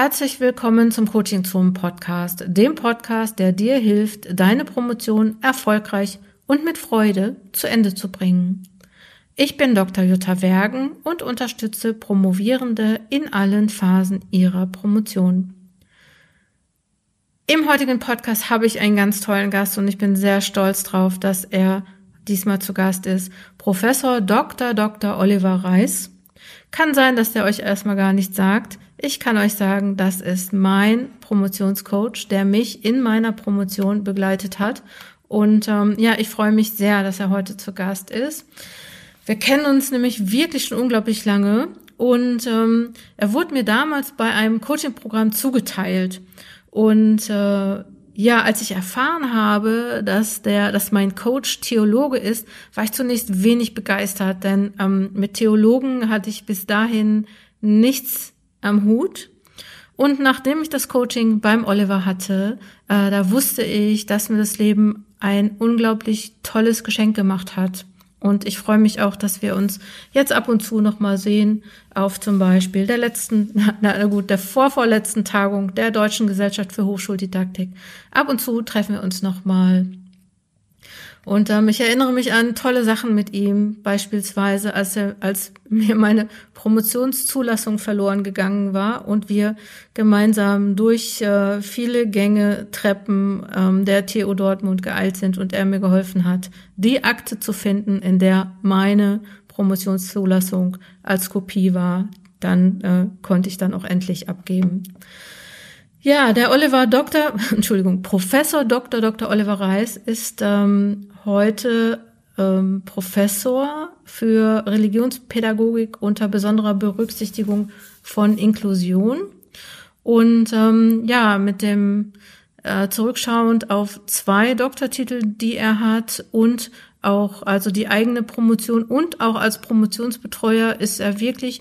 Herzlich willkommen zum Coaching Zoom Podcast, dem Podcast, der dir hilft, deine Promotion erfolgreich und mit Freude zu Ende zu bringen. Ich bin Dr. Jutta Wergen und unterstütze Promovierende in allen Phasen ihrer Promotion. Im heutigen Podcast habe ich einen ganz tollen Gast und ich bin sehr stolz drauf, dass er diesmal zu Gast ist. Professor Dr. Dr. Oliver Reis. Kann sein, dass der euch erstmal gar nichts sagt. Ich kann euch sagen, das ist mein Promotionscoach, der mich in meiner Promotion begleitet hat. Und ähm, ja, ich freue mich sehr, dass er heute zu Gast ist. Wir kennen uns nämlich wirklich schon unglaublich lange und ähm, er wurde mir damals bei einem Coaching-Programm zugeteilt. Und äh, ja, als ich erfahren habe, dass der, dass mein Coach Theologe ist, war ich zunächst wenig begeistert, denn ähm, mit Theologen hatte ich bis dahin nichts am Hut. Und nachdem ich das Coaching beim Oliver hatte, äh, da wusste ich, dass mir das Leben ein unglaublich tolles Geschenk gemacht hat. Und ich freue mich auch, dass wir uns jetzt ab und zu nochmal sehen auf zum Beispiel der letzten, na gut, der vorvorletzten Tagung der Deutschen Gesellschaft für Hochschuldidaktik. Ab und zu treffen wir uns nochmal und ähm, ich erinnere mich an tolle Sachen mit ihm, beispielsweise als er, als mir meine Promotionszulassung verloren gegangen war und wir gemeinsam durch äh, viele Gänge, Treppen ähm, der TU Dortmund geeilt sind und er mir geholfen hat, die Akte zu finden, in der meine Promotionszulassung als Kopie war. Dann äh, konnte ich dann auch endlich abgeben. Ja, der Oliver Dr., Entschuldigung, Professor Dr. Dr. Oliver Reis ist ähm, heute ähm, Professor für Religionspädagogik unter besonderer Berücksichtigung von Inklusion. Und ähm, ja, mit dem äh, zurückschauend auf zwei Doktortitel, die er hat und auch also die eigene Promotion und auch als Promotionsbetreuer ist er wirklich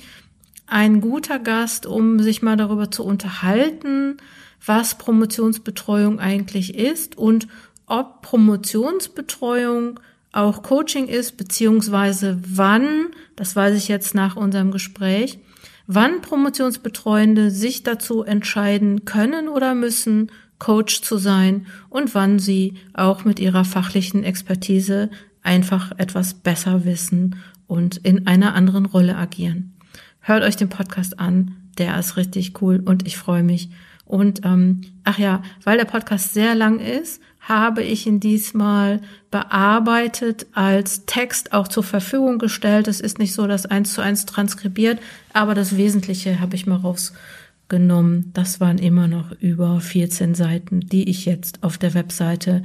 ein guter Gast, um sich mal darüber zu unterhalten, was Promotionsbetreuung eigentlich ist und ob Promotionsbetreuung auch Coaching ist, beziehungsweise wann, das weiß ich jetzt nach unserem Gespräch, wann Promotionsbetreuende sich dazu entscheiden können oder müssen, Coach zu sein und wann sie auch mit ihrer fachlichen Expertise einfach etwas besser wissen und in einer anderen Rolle agieren. Hört euch den Podcast an, der ist richtig cool und ich freue mich. Und ähm, ach ja, weil der Podcast sehr lang ist, habe ich ihn diesmal bearbeitet als Text auch zur Verfügung gestellt. Es ist nicht so, dass eins zu eins transkribiert, aber das Wesentliche habe ich mal rausgenommen. Das waren immer noch über 14 Seiten, die ich jetzt auf der Webseite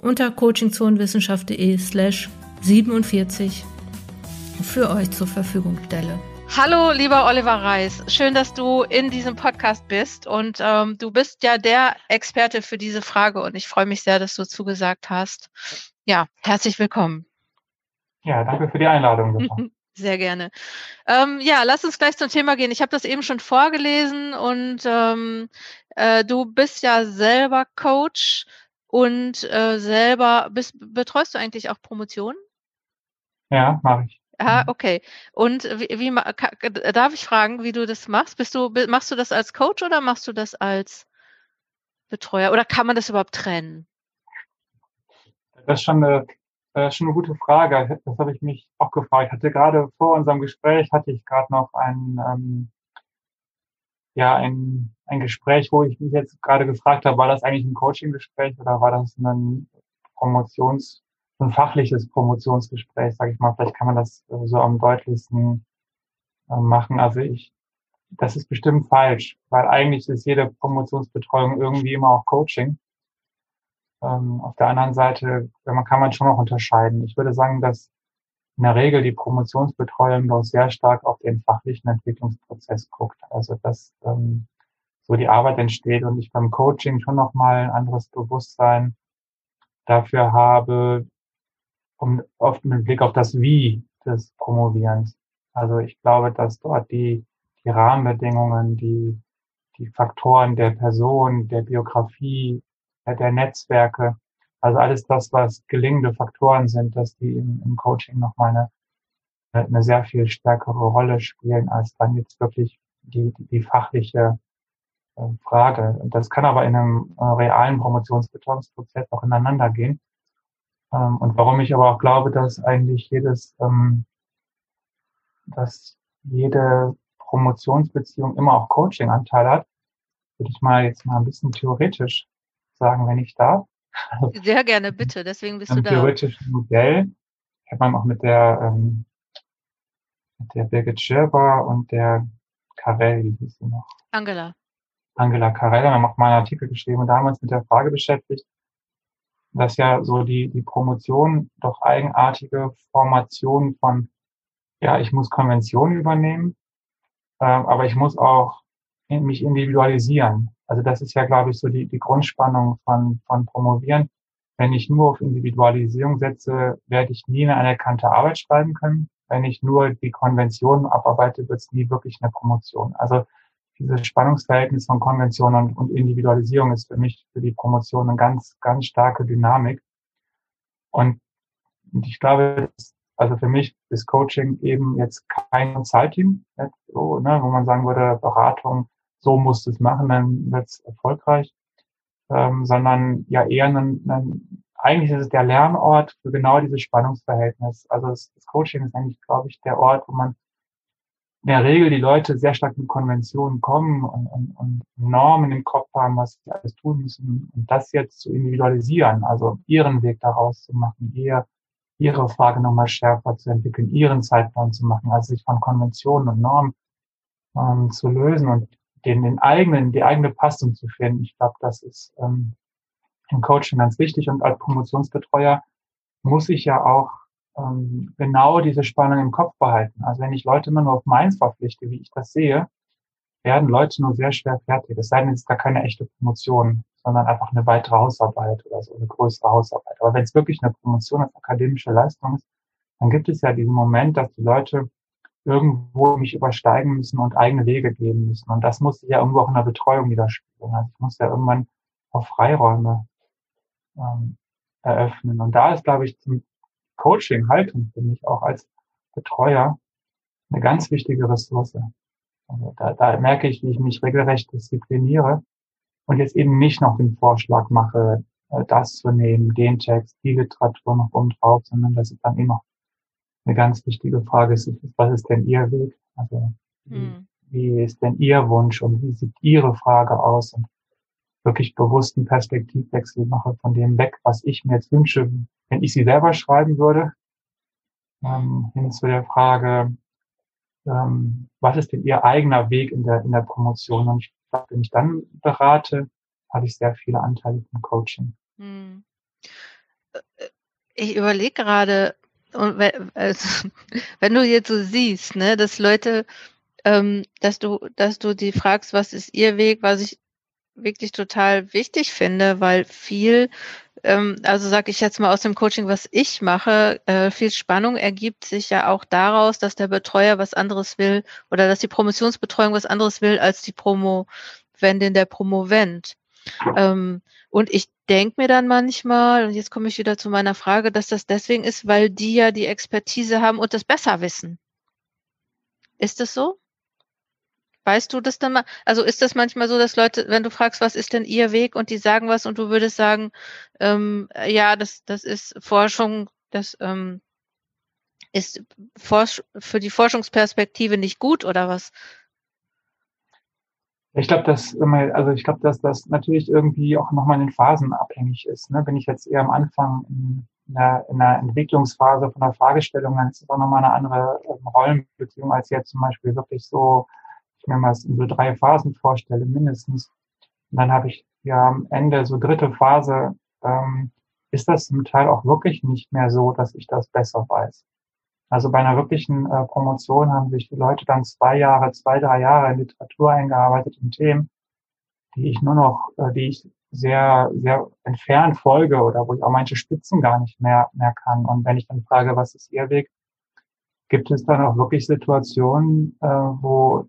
unter coachingzonenwissenschaft.de slash 47 für euch zur Verfügung stelle. Hallo, lieber Oliver Reis. Schön, dass du in diesem Podcast bist. Und ähm, du bist ja der Experte für diese Frage. Und ich freue mich sehr, dass du zugesagt hast. Ja, herzlich willkommen. Ja, danke für die Einladung. Sehr gerne. Ähm, ja, lass uns gleich zum Thema gehen. Ich habe das eben schon vorgelesen und ähm, äh, du bist ja selber Coach und äh, selber bist, betreust du eigentlich auch Promotionen? Ja, mache ich. Ah, mhm. okay. Und wie, wie darf ich fragen, wie du das machst? Bist du machst du das als Coach oder machst du das als Betreuer oder kann man das überhaupt trennen? Das ist schon eine, äh, schon eine gute Frage. Das habe ich mich auch gefragt. Ich hatte gerade vor unserem Gespräch hatte ich gerade noch ein ähm, ja ein, ein Gespräch, wo ich mich jetzt gerade gefragt habe, war das eigentlich ein Coaching-Gespräch oder war das ein Promotions ein fachliches Promotionsgespräch, sage ich mal. Vielleicht kann man das äh, so am deutlichsten äh, machen. Also ich, das ist bestimmt falsch, weil eigentlich ist jede Promotionsbetreuung irgendwie immer auch Coaching. Ähm, auf der anderen Seite kann man schon noch unterscheiden. Ich würde sagen, dass in der Regel die Promotionsbetreuung doch sehr stark auf den fachlichen Entwicklungsprozess guckt. Also dass ähm, so die Arbeit entsteht und ich beim Coaching schon nochmal ein anderes Bewusstsein dafür habe, um, oft mit Blick auf das Wie des Promovierens. Also ich glaube, dass dort die, die Rahmenbedingungen, die, die Faktoren der Person, der Biografie, der Netzwerke, also alles das, was gelingende Faktoren sind, dass die im, im Coaching nochmal eine, eine sehr viel stärkere Rolle spielen, als dann jetzt wirklich die, die, die fachliche äh, Frage. Das kann aber in einem äh, realen Promotionsbetreuungsprozess auch ineinander gehen. Ähm, und warum ich aber auch glaube, dass eigentlich jedes, ähm, dass jede Promotionsbeziehung immer auch Coaching-Anteil hat, würde ich mal jetzt mal ein bisschen theoretisch sagen, wenn ich darf. Sehr gerne, bitte. Deswegen bist du da. theoretischen Modell. Ich habe man auch mit der, ähm, mit der Birgit Schirber und der Karel, wie hieß sie noch? Angela. Angela Karel, haben auch mal einen Artikel geschrieben und damals mit der Frage beschäftigt, dass ja so die, die Promotion doch eigenartige Formationen von, ja, ich muss Konventionen übernehmen, äh, aber ich muss auch mich individualisieren. Also das ist ja, glaube ich, so die, die Grundspannung von, von Promovieren. Wenn ich nur auf Individualisierung setze, werde ich nie eine anerkannte Arbeit schreiben können. Wenn ich nur die Konventionen abarbeite, wird es nie wirklich eine Promotion. Also dieses Spannungsverhältnis von Konvention und, und Individualisierung ist für mich für die Promotion eine ganz, ganz starke Dynamik. Und, ich glaube, also für mich ist Coaching eben jetzt kein Zeitteam, so, ne, wo man sagen würde, Beratung, so musst du es machen, dann wird es erfolgreich, ähm, sondern ja eher ein, ein, eigentlich ist es der Lernort für genau dieses Spannungsverhältnis. Also das, das Coaching ist eigentlich, glaube ich, der Ort, wo man in der Regel die Leute sehr stark mit Konventionen kommen und, und, und Normen im Kopf haben, was sie alles tun müssen und das jetzt zu individualisieren, also ihren Weg daraus zu machen, ihr, ihre Frage nochmal schärfer zu entwickeln, ihren Zeitplan zu machen, also sich von Konventionen und Normen ähm, zu lösen und den, den eigenen, die eigene Passung zu finden. Ich glaube, das ist ähm, im Coaching ganz wichtig und als Promotionsbetreuer muss ich ja auch ähm, genau diese Spannung im Kopf behalten. Also wenn ich Leute immer nur auf meins verpflichte, wie ich das sehe, werden Leute nur sehr schwer fertig. Es sei denn, es ist gar keine echte Promotion, sondern einfach eine weitere Hausarbeit oder so eine größere Hausarbeit. Aber wenn es wirklich eine Promotion als akademische Leistung ist, dann gibt es ja diesen Moment, dass die Leute irgendwo mich übersteigen müssen und eigene Wege gehen müssen. Und das muss sich ja irgendwo auch in der Betreuung widerspiegeln. Also ich muss ja irgendwann auch Freiräume ähm, eröffnen. Und da ist, glaube ich, zum Coaching, Haltung für mich auch als Betreuer eine ganz wichtige Ressource. Also da, da merke ich, wie ich mich regelrecht diszipliniere und jetzt eben nicht noch den Vorschlag mache, äh, das zu nehmen, den Text, die Literatur noch oben drauf, sondern dass ich dann immer eine ganz wichtige Frage ist, was ist denn Ihr Weg? Also hm. wie ist denn Ihr Wunsch und wie sieht Ihre Frage aus? Und wirklich bewussten Perspektivwechsel mache von dem weg, was ich mir jetzt wünsche, wenn ich sie selber schreiben würde, ähm, hin zu der Frage, ähm, was ist denn Ihr eigener Weg in der, in der Promotion? Und ich glaube, wenn ich dann berate, habe ich sehr viele Anteile vom Coaching. Hm. Ich überlege gerade, und wenn, also, wenn du jetzt so siehst, ne, dass Leute, ähm, dass du, dass du die fragst, was ist ihr Weg, was ich wirklich total wichtig finde, weil viel, ähm, also sage ich jetzt mal aus dem Coaching, was ich mache, äh, viel Spannung ergibt sich ja auch daraus, dass der Betreuer was anderes will oder dass die Promotionsbetreuung was anderes will als die Promovendin der Promovent. Ähm, und ich denke mir dann manchmal, und jetzt komme ich wieder zu meiner Frage, dass das deswegen ist, weil die ja die Expertise haben und das besser wissen. Ist das so? Weißt du das dann mal? Also ist das manchmal so, dass Leute, wenn du fragst, was ist denn ihr Weg und die sagen was und du würdest sagen, ähm, ja, das, das ist Forschung, das ähm, ist für die Forschungsperspektive nicht gut oder was? Ich glaube, dass also ich glaube, dass das natürlich irgendwie auch nochmal in Phasen abhängig ist. Ne? Bin ich jetzt eher am Anfang in einer, in einer Entwicklungsphase von der Fragestellung, dann ist es auch nochmal eine andere ähm, Rollenbeziehung als jetzt zum Beispiel wirklich so, mir mal so drei Phasen vorstelle, mindestens. Und dann habe ich ja am Ende so dritte Phase, ähm, ist das zum Teil auch wirklich nicht mehr so, dass ich das besser weiß. Also bei einer wirklichen äh, Promotion haben sich die Leute dann zwei Jahre, zwei, drei Jahre in Literatur eingearbeitet in Themen, die ich nur noch, äh, die ich sehr, sehr entfernt folge oder wo ich auch manche Spitzen gar nicht mehr, mehr kann. Und wenn ich dann frage, was ist Ihr Weg, gibt es dann auch wirklich Situationen, äh, wo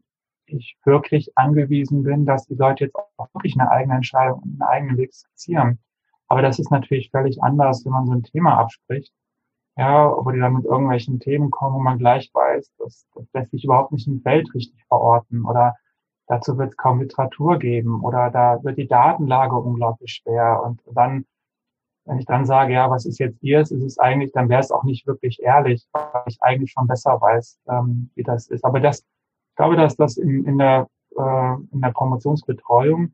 ich wirklich angewiesen bin, dass die Leute jetzt auch wirklich eine eigene Entscheidung, einen eigenen Weg skizzieren. Aber das ist natürlich völlig anders, wenn man so ein Thema abspricht ja, wo die dann mit irgendwelchen Themen kommen, wo man gleich weiß, das, das lässt sich überhaupt nicht im Feld richtig verorten oder dazu wird es kaum Literatur geben oder da wird die Datenlage unglaublich schwer. Und dann, wenn ich dann sage, ja, was ist jetzt ihrs, ist es eigentlich, dann wäre es auch nicht wirklich ehrlich, weil ich eigentlich schon besser weiß, ähm, wie das ist. Aber das, ich glaube, dass das in, in der äh, in der Promotionsbetreuung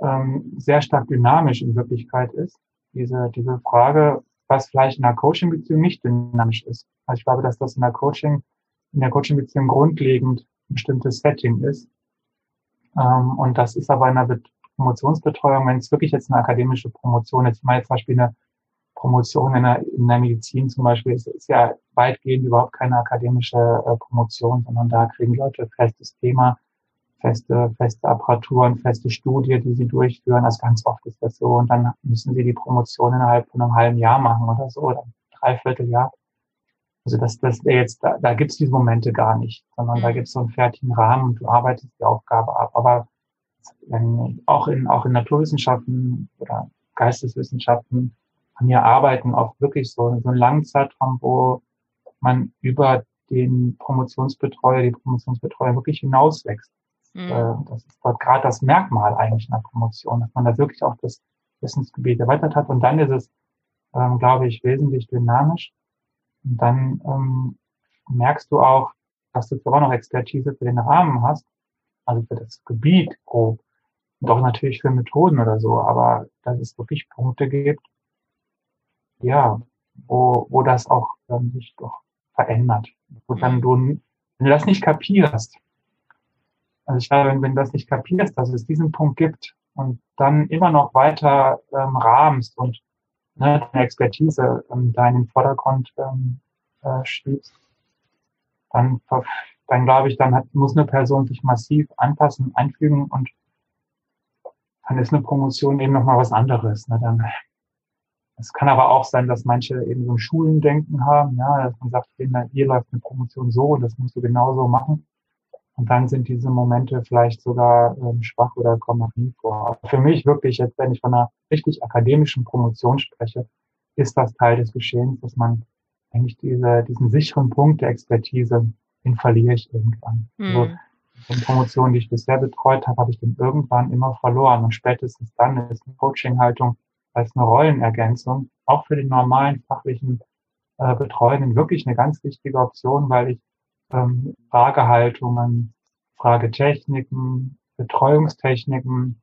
ähm, sehr stark dynamisch in Wirklichkeit ist. Diese, diese Frage, was vielleicht in der Coaching-Beziehung nicht dynamisch ist. Also ich glaube, dass das in der Coaching, in der Coaching-Beziehung grundlegend ein bestimmtes Setting ist. Ähm, und das ist aber in der Promotionsbetreuung, wenn es wirklich jetzt eine akademische Promotion ist, mal zum Beispiel eine Promotion in der, in der Medizin zum Beispiel, ist, ist ja weitgehend überhaupt keine akademische äh, Promotion, sondern da kriegen Leute festes Thema, feste, feste Apparaturen, feste Studie, die sie durchführen. Also ganz oft ist das so. Und dann müssen sie die Promotion innerhalb von einem halben Jahr machen oder so, oder dreiviertel Jahr. Also das, das jetzt, da, da gibt es diese Momente gar nicht, sondern mhm. da gibt es so einen fertigen Rahmen und du arbeitest die Aufgabe ab. Aber wenn, auch in, auch in Naturwissenschaften oder Geisteswissenschaften an mir arbeiten auch wirklich so, so einen langen Zeitraum, wo man über den Promotionsbetreuer, die Promotionsbetreuer wirklich hinauswächst. Mhm. Äh, das ist dort gerade das Merkmal eigentlich in der Promotion, dass man da wirklich auch das Wissensgebiet erweitert hat. Und dann ist es, ähm, glaube ich, wesentlich dynamisch. Und dann ähm, merkst du auch, dass du zwar auch noch Expertise für den Rahmen hast, also für das Gebiet grob, und auch natürlich für Methoden oder so, aber dass es wirklich Punkte gibt, ja, wo, wo das auch ähm, sich doch verändert. Wo dann mhm. du, wenn du das nicht kapierst, also ich glaube, wenn, wenn du das nicht kapierst, dass es diesen Punkt gibt und dann immer noch weiter ähm, rahmst und ne, deine Expertise ähm, da in den Vordergrund ähm, äh, schiebst, dann, dann glaube ich, dann hat, muss eine Person sich massiv anpassen, einfügen und dann ist eine Promotion eben nochmal was anderes. Ne? Dann, es kann aber auch sein, dass manche eben so ein Schulendenken haben, ja, dass man sagt, hier läuft eine Promotion so und das musst du genauso machen. Und dann sind diese Momente vielleicht sogar ähm, schwach oder kommen noch nie vor. Aber für mich wirklich, jetzt wenn ich von einer richtig akademischen Promotion spreche, ist das Teil des Geschehens, dass man eigentlich diese, diesen sicheren Punkt der Expertise, den verliere ich irgendwann. Mhm. Also, in Promotionen, die ich bisher betreut habe, habe ich den irgendwann immer verloren. Und spätestens dann ist eine Coaching-Haltung als eine Rollenergänzung auch für den normalen fachlichen äh, Betreuenden wirklich eine ganz wichtige Option, weil ich ähm, Fragehaltungen, Fragetechniken, Betreuungstechniken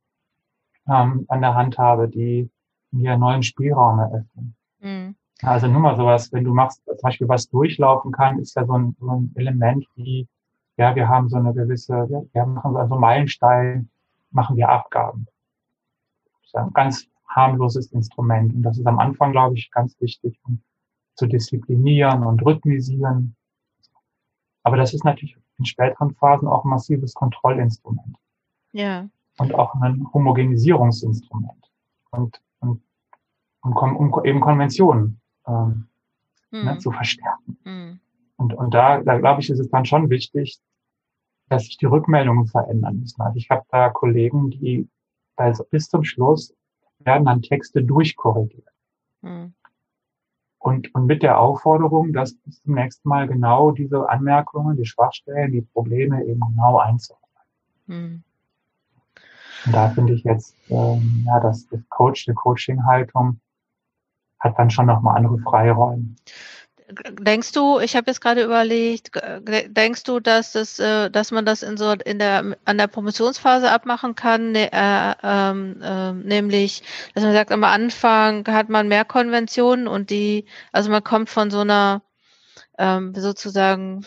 ähm, an der Hand habe, die mir neuen Spielraum eröffnen. Mhm. Also nur mal sowas, wenn du machst, zum Beispiel was durchlaufen kann, ist ja so ein, so ein Element wie, ja, wir haben so eine gewisse, ja, wir machen so also Meilenstein, machen wir Abgaben. Das ist ein ganz harmloses Instrument. Und das ist am Anfang, glaube ich, ganz wichtig, um zu disziplinieren und rhythmisieren. Aber das ist natürlich in späteren Phasen auch ein massives Kontrollinstrument. Ja. Und auch ein Homogenisierungsinstrument. Und, und, und um eben Konventionen ähm, hm. ne, zu verstärken. Hm. Und, und da, da glaube ich, ist es dann schon wichtig, dass sich die Rückmeldungen verändern müssen. Also ich habe da Kollegen, die also bis zum Schluss werden dann Texte durchkorrigiert. Hm und, und mit der Aufforderung, dass bis zum nächsten Mal genau diese Anmerkungen, die Schwachstellen, die Probleme eben genau einzuordnen. Mhm. Und da finde ich jetzt, ähm, ja, dass das Coach, die Coaching-Haltung hat dann schon nochmal andere Freiräume. Denkst du, ich habe jetzt gerade überlegt, denkst du, dass das, äh, dass man das in so in der an der Promotionsphase abmachen kann, ne, äh, ähm, äh, nämlich, dass man sagt, am Anfang hat man mehr Konventionen und die, also man kommt von so einer ähm, sozusagen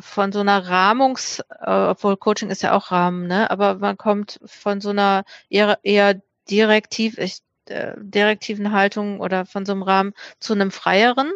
von so einer Rahmungs, äh, obwohl Coaching ist ja auch Rahmen, ne? Aber man kommt von so einer eher, eher direktiv, ich, äh, direktiven Haltung oder von so einem Rahmen zu einem freieren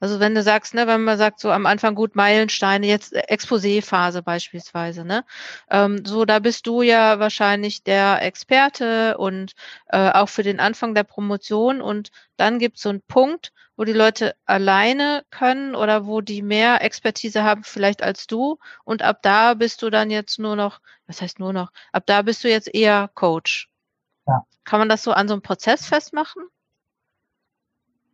also wenn du sagst, ne, wenn man sagt, so am Anfang gut Meilensteine, jetzt äh, Exposé-Phase beispielsweise, ne? Ähm, so, da bist du ja wahrscheinlich der Experte und äh, auch für den Anfang der Promotion und dann gibt es so einen Punkt, wo die Leute alleine können oder wo die mehr Expertise haben vielleicht als du und ab da bist du dann jetzt nur noch, was heißt nur noch, ab da bist du jetzt eher Coach. Ja. Kann man das so an so einem Prozess festmachen?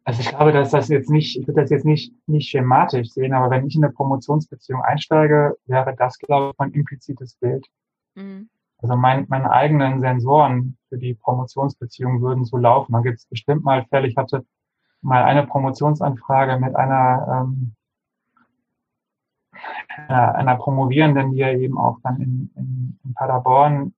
Also ich glaube, dass das jetzt nicht, ich würde das jetzt nicht, nicht schematisch sehen, aber wenn ich in eine Promotionsbeziehung einsteige, wäre das, glaube ich, mein implizites Bild. Mhm. Also mein, meine eigenen Sensoren für die Promotionsbeziehung würden so laufen. Man gibt es bestimmt mal Fälle. Ich hatte mal eine Promotionsanfrage mit einer, ähm, einer, einer Promovierenden, die ja eben auch dann in, in, in Paderborn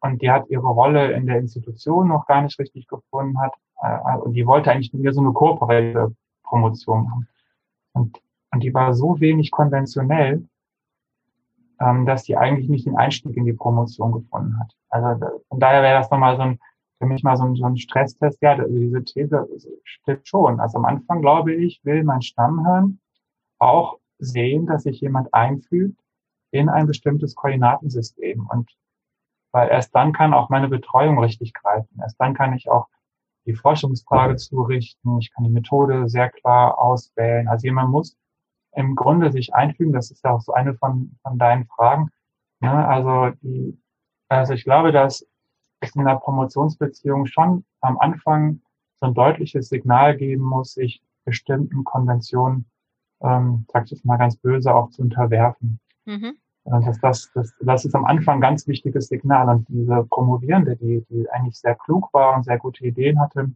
und die hat ihre Rolle in der Institution noch gar nicht richtig gefunden hat. Äh, und die wollte eigentlich mir so eine kooperative Promotion machen. Und, und die war so wenig konventionell, ähm, dass die eigentlich nicht den Einstieg in die Promotion gefunden hat. Also von daher wäre das nochmal so ein, für mich mal so ein, so ein Stresstest. Ja, diese These stimmt schon. Also am Anfang, glaube ich, will mein Stammhirn auch sehen, dass sich jemand einfügt in ein bestimmtes Koordinatensystem. Und weil erst dann kann auch meine Betreuung richtig greifen. Erst dann kann ich auch die Forschungsfrage zurichten. Ich kann die Methode sehr klar auswählen. Also jemand muss im Grunde sich einfügen. Das ist ja auch so eine von, von deinen Fragen. Ne? Also, die, also ich glaube, dass es in einer Promotionsbeziehung schon am Anfang so ein deutliches Signal geben muss, sich bestimmten Konventionen, ähm, sag ich jetzt mal ganz böse, auch zu unterwerfen. Mhm. Und das, das, das, das ist am Anfang ein ganz wichtiges Signal. Und diese Promovierende, die, die eigentlich sehr klug war und sehr gute Ideen hatte,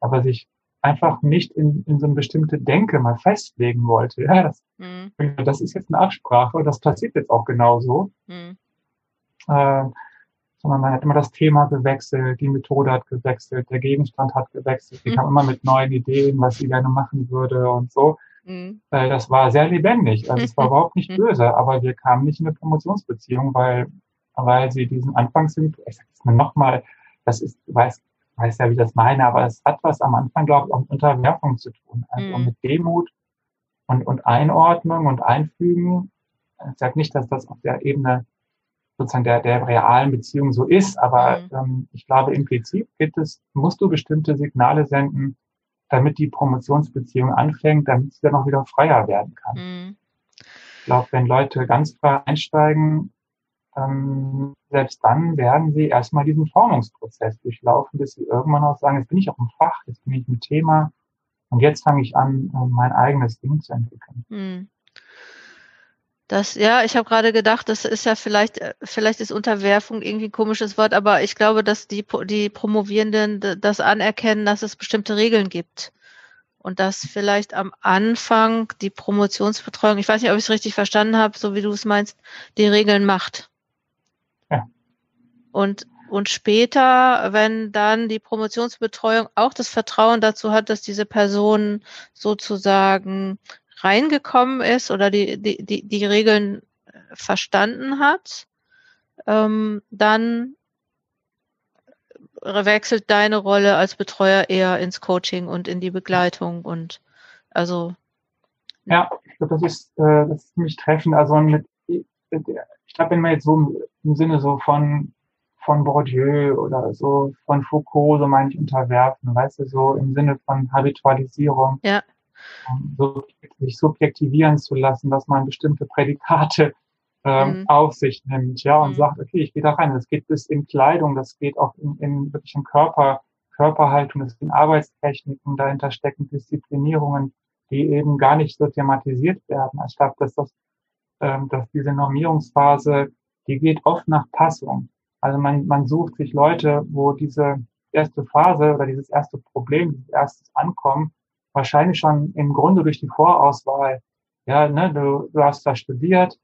aber sich einfach nicht in, in so eine bestimmte Denke mal festlegen wollte. Ja, das, mhm. das ist jetzt eine Absprache und das passiert jetzt auch genauso. Mhm. Äh, sondern man hat immer das Thema gewechselt, die Methode hat gewechselt, der Gegenstand hat gewechselt, die mhm. kam immer mit neuen Ideen, was sie gerne machen würde und so. Mhm. Äh, das war sehr lebendig. Also es war überhaupt nicht mhm. böse, aber wir kamen nicht in eine Promotionsbeziehung, weil, weil sie diesen Anfangssinn, ich sag jetzt mal nochmal, das ist, weiß, weiß ja, wie das meine, aber es hat was am Anfang, glaube ich, auch mit Unterwerfung zu tun. Also mhm. mit Demut und, und Einordnung und Einfügen. Ich sage nicht, dass das auf der Ebene sozusagen der, der realen Beziehung so ist, aber mhm. ähm, ich glaube, implizit gibt es, musst du bestimmte Signale senden, damit die Promotionsbeziehung anfängt, damit sie dann auch wieder freier werden kann. Mhm. Ich glaube, wenn Leute ganz frei einsteigen, ähm, selbst dann werden sie erstmal diesen Formungsprozess durchlaufen, bis sie irgendwann auch sagen, jetzt bin ich auch im Fach, jetzt bin ich im Thema und jetzt fange ich an, äh, mein eigenes Ding zu entwickeln. Hm. Das, ja, ich habe gerade gedacht, das ist ja vielleicht, äh, vielleicht ist Unterwerfung irgendwie ein komisches Wort, aber ich glaube, dass die, die Promovierenden das anerkennen, dass es bestimmte Regeln gibt. Und dass vielleicht am Anfang die Promotionsbetreuung, ich weiß nicht, ob ich es richtig verstanden habe, so wie du es meinst, die Regeln macht. Und, und später, wenn dann die Promotionsbetreuung auch das Vertrauen dazu hat, dass diese Person sozusagen reingekommen ist oder die, die, die, die Regeln verstanden hat, ähm, dann wechselt deine Rolle als Betreuer eher ins Coaching und in die Begleitung und also. Ja, ich glaube, das ist, äh, das ist ziemlich treffend. Also mit, ich glaube, wenn man jetzt so im Sinne so von von Bourdieu oder so von Foucault, so meine ich, unterwerfen, weißt du, so im Sinne von Habitualisierung. Ja. So, sich subjektivieren zu lassen, dass man bestimmte Prädikate ähm, mhm. auf sich nimmt, ja, und mhm. sagt, okay, ich gehe da rein. Das geht bis in Kleidung, das geht auch in, in wirklich in Körper, Körperhaltung, das sind Arbeitstechniken, dahinter stecken Disziplinierungen, die eben gar nicht so thematisiert werden. Ich glaube, dass das, ähm, dass diese Normierungsphase, die geht oft nach Passung. Also man, man sucht sich Leute, wo diese erste Phase oder dieses erste Problem, dieses erstes Ankommen, wahrscheinlich schon im Grunde durch die Vorauswahl, ja, ne, du, du hast da studiert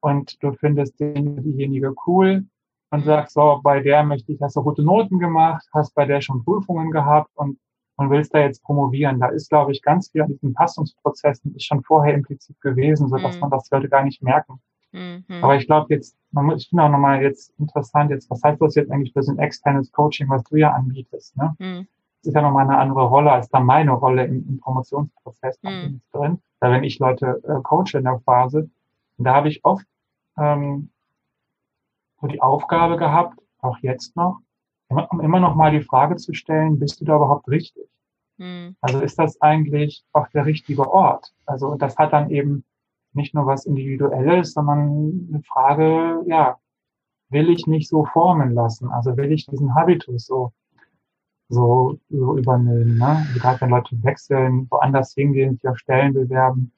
und du findest den, diejenige cool und mhm. sagst so, bei der möchte ich, hast du gute Noten gemacht, hast bei der schon Prüfungen gehabt und, und willst da jetzt promovieren. Da ist, glaube ich, ganz viel an diesen Passungsprozessen ist schon vorher implizit gewesen, so dass mhm. man das Leute gar nicht merken. Mhm. Aber ich glaube jetzt, man muss, ich finde auch nochmal jetzt interessant, jetzt, was heißt das jetzt eigentlich für so ein externes Coaching, was du ja anbietest, ne? Mhm. Ist ja nochmal eine andere Rolle als dann meine Rolle im, im Promotionsprozess mhm. drin. Da wenn ich Leute äh, coache in der Phase, da habe ich oft ähm, so die Aufgabe gehabt, auch jetzt noch, immer, immer noch mal die Frage zu stellen, bist du da überhaupt richtig? Mhm. Also ist das eigentlich auch der richtige Ort? Also das hat dann eben nicht nur was Individuelles, sondern eine Frage, ja, will ich mich so formen lassen? Also will ich diesen Habitus so, so, so übernehmen? Ne? Also gerade wenn Leute wechseln, woanders hingehen, sich auf Stellen bewerben,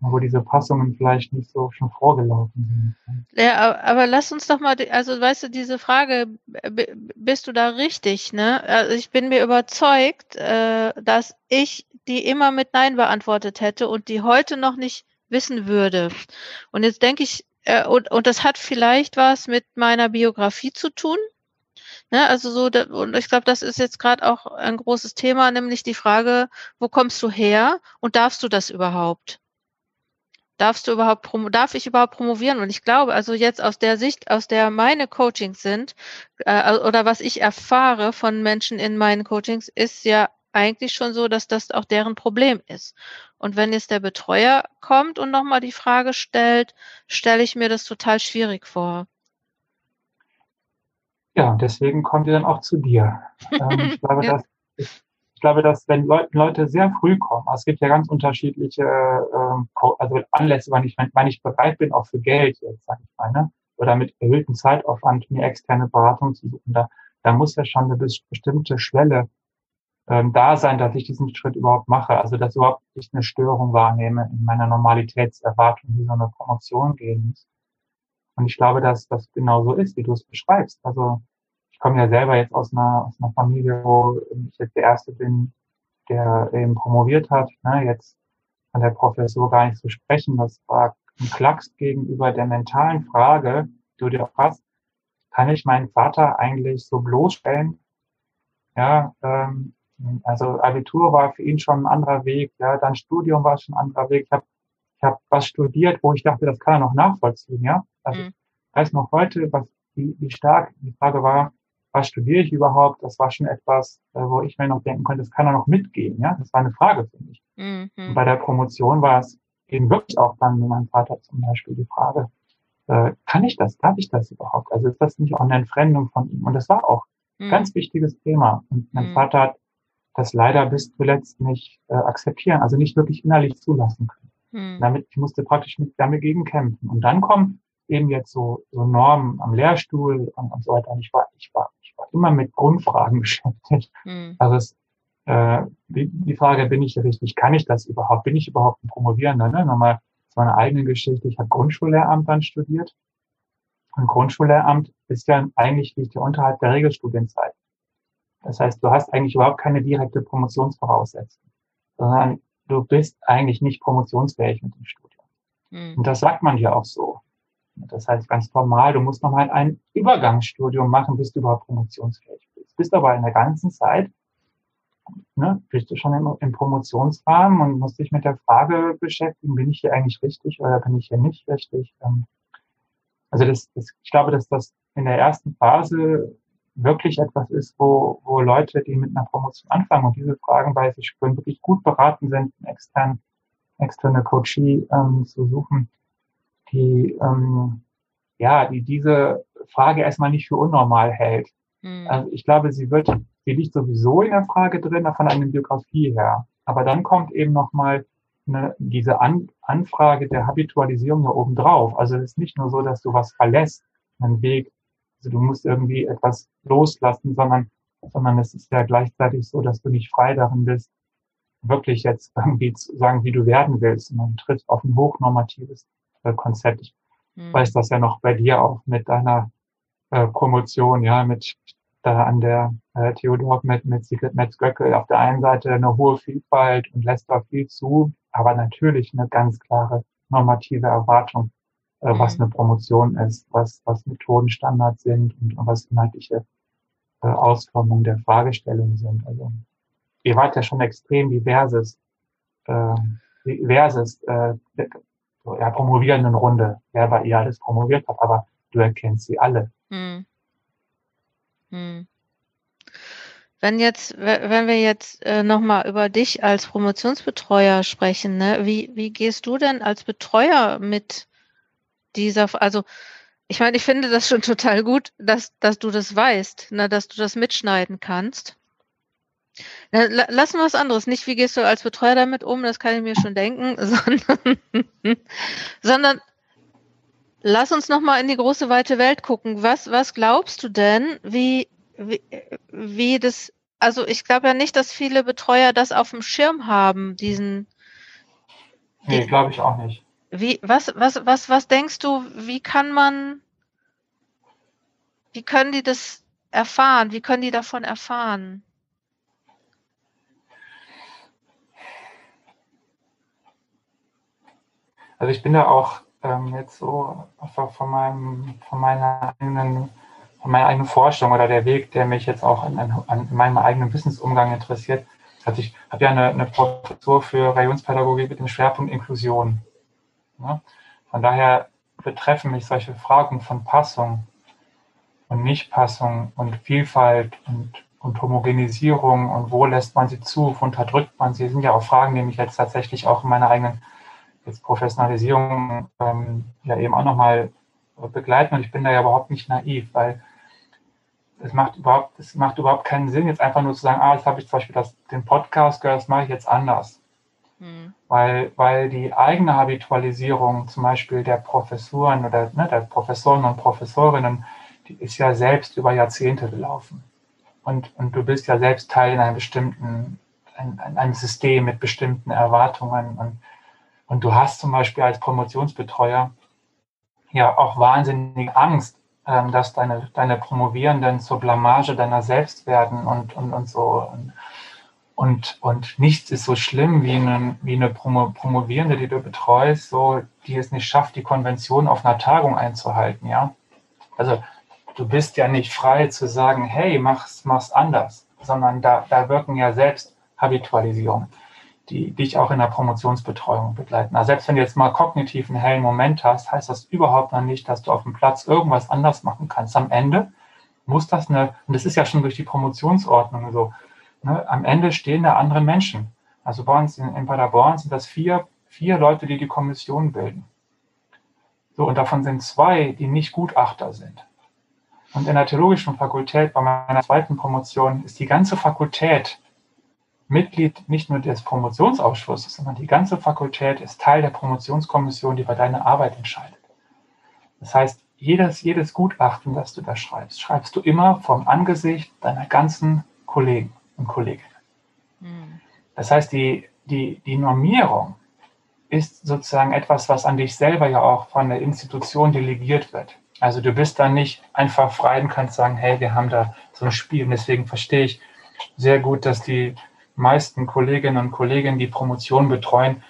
wo diese Passungen vielleicht nicht so schon vorgelaufen sind. Ja, aber lass uns doch mal, also weißt du, diese Frage, bist du da richtig, ne? Also ich bin mir überzeugt, äh, dass ich die immer mit Nein beantwortet hätte und die heute noch nicht wissen würde. Und jetzt denke ich, äh, und, und das hat vielleicht was mit meiner Biografie zu tun. Ne, also so, und ich glaube, das ist jetzt gerade auch ein großes Thema, nämlich die Frage, wo kommst du her und darfst du das überhaupt? darfst du überhaupt, darf ich überhaupt promovieren? Und ich glaube, also jetzt aus der Sicht, aus der meine Coachings sind, äh, oder was ich erfahre von Menschen in meinen Coachings, ist ja eigentlich schon so, dass das auch deren Problem ist. Und wenn jetzt der Betreuer kommt und nochmal die Frage stellt, stelle ich mir das total schwierig vor. Ja, deswegen kommt ihr dann auch zu dir. Ähm, ich glaube, ja. das glaube, dass wenn Leute sehr früh kommen, also es gibt ja ganz unterschiedliche ähm, also Anlässe, wann ich, wann ich bereit bin, auch für Geld jetzt, sage ich mal, ne? oder mit erhöhtem Zeitaufwand mir externe Beratung zu suchen, da, da muss ja schon eine bestimmte Schwelle ähm, da sein, dass ich diesen Schritt überhaupt mache, also dass überhaupt nicht eine Störung wahrnehme in meiner Normalitätserwartung, wie so eine Promotion gehen muss. Und ich glaube, dass das genau so ist, wie du es beschreibst. Also komme ja selber jetzt aus einer, aus einer Familie, wo ich jetzt der Erste bin, der eben promoviert hat. Ne, jetzt an der Professur gar nicht zu sprechen. Das war ein Klacks gegenüber der mentalen Frage, die du dir auch hast, kann ich meinen Vater eigentlich so bloßstellen? Ja, ähm, also Abitur war für ihn schon ein anderer Weg, ja, dann Studium war schon ein anderer Weg. Ich habe ich hab was studiert, wo ich dachte, das kann er noch nachvollziehen, ja. Also mhm. ich weiß noch heute, was wie, wie stark die Frage war, was studiere ich überhaupt? Das war schon etwas, äh, wo ich mir noch denken konnte, das kann er noch mitgehen. Ja, das war eine Frage für mich. Mhm. Und bei der Promotion war es eben wirklich auch dann mit meinem Vater zum Beispiel die Frage, äh, kann ich das? Darf ich das überhaupt? Also ist das nicht auch eine Entfremdung von ihm? Und das war auch ein mhm. ganz wichtiges Thema. Und mein mhm. Vater hat das leider bis zuletzt nicht äh, akzeptieren, also nicht wirklich innerlich zulassen können. Mhm. Damit, ich musste praktisch mit damit gegen kämpfen. Und dann kommen eben jetzt so, so Normen am Lehrstuhl und, und so weiter. Und ich war, ich war ich war immer mit Grundfragen beschäftigt. Mhm. Also es, äh, die, die Frage, bin ich richtig, kann ich das überhaupt? Bin ich überhaupt ein Promovierender? Ne? Nochmal zu meiner eigenen Geschichte. Ich habe Grundschullehramt dann studiert. Und Grundschullehramt ist ja eigentlich liegt ja unterhalb der Regelstudienzeit. Das heißt, du hast eigentlich überhaupt keine direkte Promotionsvoraussetzung, sondern du bist eigentlich nicht promotionsfähig mit dem Studium. Mhm. Und das sagt man ja auch so. Das heißt ganz formal, du musst nochmal ein Übergangsstudium machen, bis du überhaupt promotionsfähig bist. Bist aber in der ganzen Zeit, ne, bist du schon im, im Promotionsrahmen und musst dich mit der Frage beschäftigen, bin ich hier eigentlich richtig oder bin ich hier nicht richtig? Ähm, also das, das, ich glaube, dass das in der ersten Phase wirklich etwas ist, wo, wo Leute, die mit einer Promotion anfangen und diese Fragen bei sich spüren, wirklich gut beraten sind, extern, externe Coachie ähm, zu suchen, die, ähm, ja, die diese Frage erstmal nicht für unnormal hält. Mhm. Also ich glaube, sie wird, sie liegt sowieso in der Frage drin, von einer Biografie her. Aber dann kommt eben nochmal eine, diese An Anfrage der Habitualisierung da oben drauf. Also es ist nicht nur so, dass du was verlässt, einen Weg, also du musst irgendwie etwas loslassen, sondern, sondern es ist ja gleichzeitig so, dass du nicht frei darin bist, wirklich jetzt irgendwie zu sagen, wie du werden willst, und man tritt auf ein hochnormatives Konzept. Ich mhm. weiß das ja noch bei dir auch mit deiner äh, Promotion, ja, mit da an der äh, Theodor mit, mit Sigrid Metz-Göckel auf der einen Seite eine hohe Vielfalt und lässt da viel zu, aber natürlich eine ganz klare normative Erwartung, äh, mhm. was eine Promotion ist, was, was Methodenstandards sind und, und was inhaltliche äh, Ausformungen der Fragestellungen sind. Also ihr wart ja schon extrem diverses, äh, diverses äh, so, ja, promovierenden Runde, wer bei ihr alles promoviert hat, aber du erkennst sie alle. Hm. Hm. Wenn jetzt, wenn wir jetzt äh, nochmal über dich als Promotionsbetreuer sprechen, ne, wie, wie gehst du denn als Betreuer mit dieser, also ich meine, ich finde das schon total gut, dass, dass du das weißt, ne, dass du das mitschneiden kannst. Lass mal was anderes. Nicht, wie gehst du als Betreuer damit um, das kann ich mir schon denken, sondern, sondern lass uns nochmal in die große weite Welt gucken. Was, was glaubst du denn, wie, wie, wie das, also ich glaube ja nicht, dass viele Betreuer das auf dem Schirm haben, diesen, Nee, glaube ich auch nicht. Wie, was, was, was, was denkst du, wie kann man, wie können die das erfahren? Wie können die davon erfahren? Also ich bin da auch ähm, jetzt so von, meinem, von meiner eigenen von meiner eigenen Forschung oder der Weg, der mich jetzt auch an, an meinem eigenen Wissensumgang interessiert. Also ich habe ja eine, eine Professur für Religionspädagogik mit dem Schwerpunkt Inklusion. Ja? Von daher betreffen mich solche Fragen von Passung und Nichtpassung und Vielfalt und, und Homogenisierung und wo lässt man sie zu, wo unterdrückt man sie, sind ja auch Fragen, die mich jetzt tatsächlich auch in meiner eigenen jetzt Professionalisierung ähm, ja eben auch nochmal begleiten. Und ich bin da ja überhaupt nicht naiv, weil es macht überhaupt, es macht überhaupt keinen Sinn, jetzt einfach nur zu sagen, ah, jetzt habe ich zum Beispiel das, den Podcast gehört, das mache ich jetzt anders. Mhm. Weil, weil die eigene Habitualisierung zum Beispiel der Professuren oder ne, der Professoren und Professorinnen, die ist ja selbst über Jahrzehnte gelaufen. Und, und du bist ja selbst Teil in einem bestimmten, in, in einem System mit bestimmten Erwartungen und und du hast zum Beispiel als Promotionsbetreuer ja auch wahnsinnige Angst, ähm, dass deine, deine Promovierenden zur Blamage deiner selbst werden und, und, und so. Und, und nichts ist so schlimm wie eine, wie eine Promo Promovierende, die du betreust, so, die es nicht schafft, die Konvention auf einer Tagung einzuhalten, ja. Also, du bist ja nicht frei zu sagen, hey, mach's, mach's anders, sondern da, da wirken ja selbst Habitualisierungen die dich auch in der Promotionsbetreuung begleiten. Also selbst wenn du jetzt mal kognitiv einen hellen Moment hast, heißt das überhaupt noch nicht, dass du auf dem Platz irgendwas anders machen kannst. Am Ende muss das eine, und das ist ja schon durch die Promotionsordnung so, ne, am Ende stehen da andere Menschen. Also bei uns in, in Paderborn sind das vier, vier Leute, die die Kommission bilden. So, und davon sind zwei, die nicht Gutachter sind. Und in der theologischen Fakultät bei meiner zweiten Promotion ist die ganze Fakultät Mitglied nicht nur des Promotionsausschusses, sondern die ganze Fakultät ist Teil der Promotionskommission, die über deine Arbeit entscheidet. Das heißt, jedes, jedes Gutachten, das du da schreibst, schreibst du immer vom Angesicht deiner ganzen Kollegen und Kolleginnen. Hm. Das heißt, die, die, die Normierung ist sozusagen etwas, was an dich selber ja auch von der Institution delegiert wird. Also du bist dann nicht einfach frei und kannst sagen, hey, wir haben da so ein Spiel. Und deswegen verstehe ich sehr gut, dass die meisten Kolleginnen und Kollegen, die Promotion betreuen,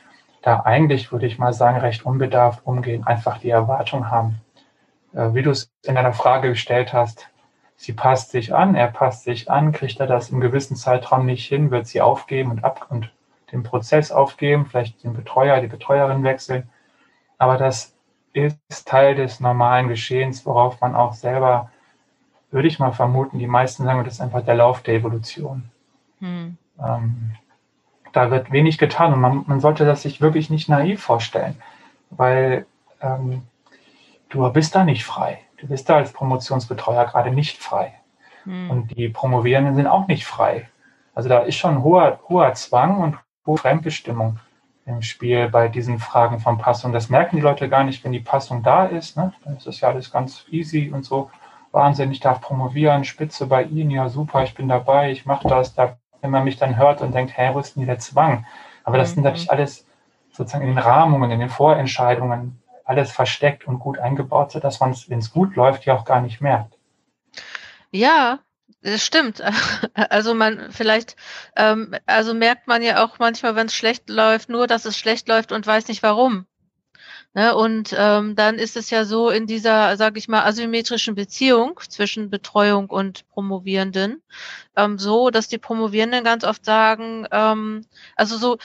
da eigentlich, würde ich mal sagen, recht unbedarft umgehen, einfach die Erwartung haben. Äh, wie du es in deiner Frage gestellt hast, sie passt sich an, er passt sich an, kriegt er das im gewissen Zeitraum nicht hin, wird sie aufgeben und ab und den Prozess aufgeben, vielleicht den Betreuer, die Betreuerin wechseln. Aber das ist Teil des normalen Geschehens, worauf man auch selber, würde ich mal vermuten, die meisten sagen, das ist einfach der Lauf der Evolution. Hm. Ähm, da wird wenig getan und man, man, sollte das sich wirklich nicht naiv vorstellen, weil ähm, du bist da nicht frei. Du bist da als Promotionsbetreuer gerade nicht frei. Hm. Und die Promovierenden sind auch nicht frei. Also da ist schon hoher, hoher Zwang und hohe Fremdbestimmung im Spiel bei diesen Fragen von Passung. Das merken die Leute gar nicht, wenn die Passung da ist. Ne? Dann ist das ja alles ganz easy und so. Wahnsinn, ich darf promovieren, Spitze bei Ihnen, ja super, ich bin dabei, ich mache das, da wenn man mich dann hört und denkt, hä, wo ist denn der Zwang? Aber das mhm. sind natürlich alles sozusagen in den Rahmungen, in den Vorentscheidungen alles versteckt und gut eingebaut, sodass man es, wenn es gut läuft, ja auch gar nicht merkt. Ja, das stimmt. Also man vielleicht, ähm, also merkt man ja auch manchmal, wenn es schlecht läuft, nur, dass es schlecht läuft und weiß nicht warum. Ne? Und ähm, dann ist es ja so in dieser, sage ich mal, asymmetrischen Beziehung zwischen Betreuung und Promovierenden, ähm, so, dass die Promovierenden ganz oft sagen, ähm, also so,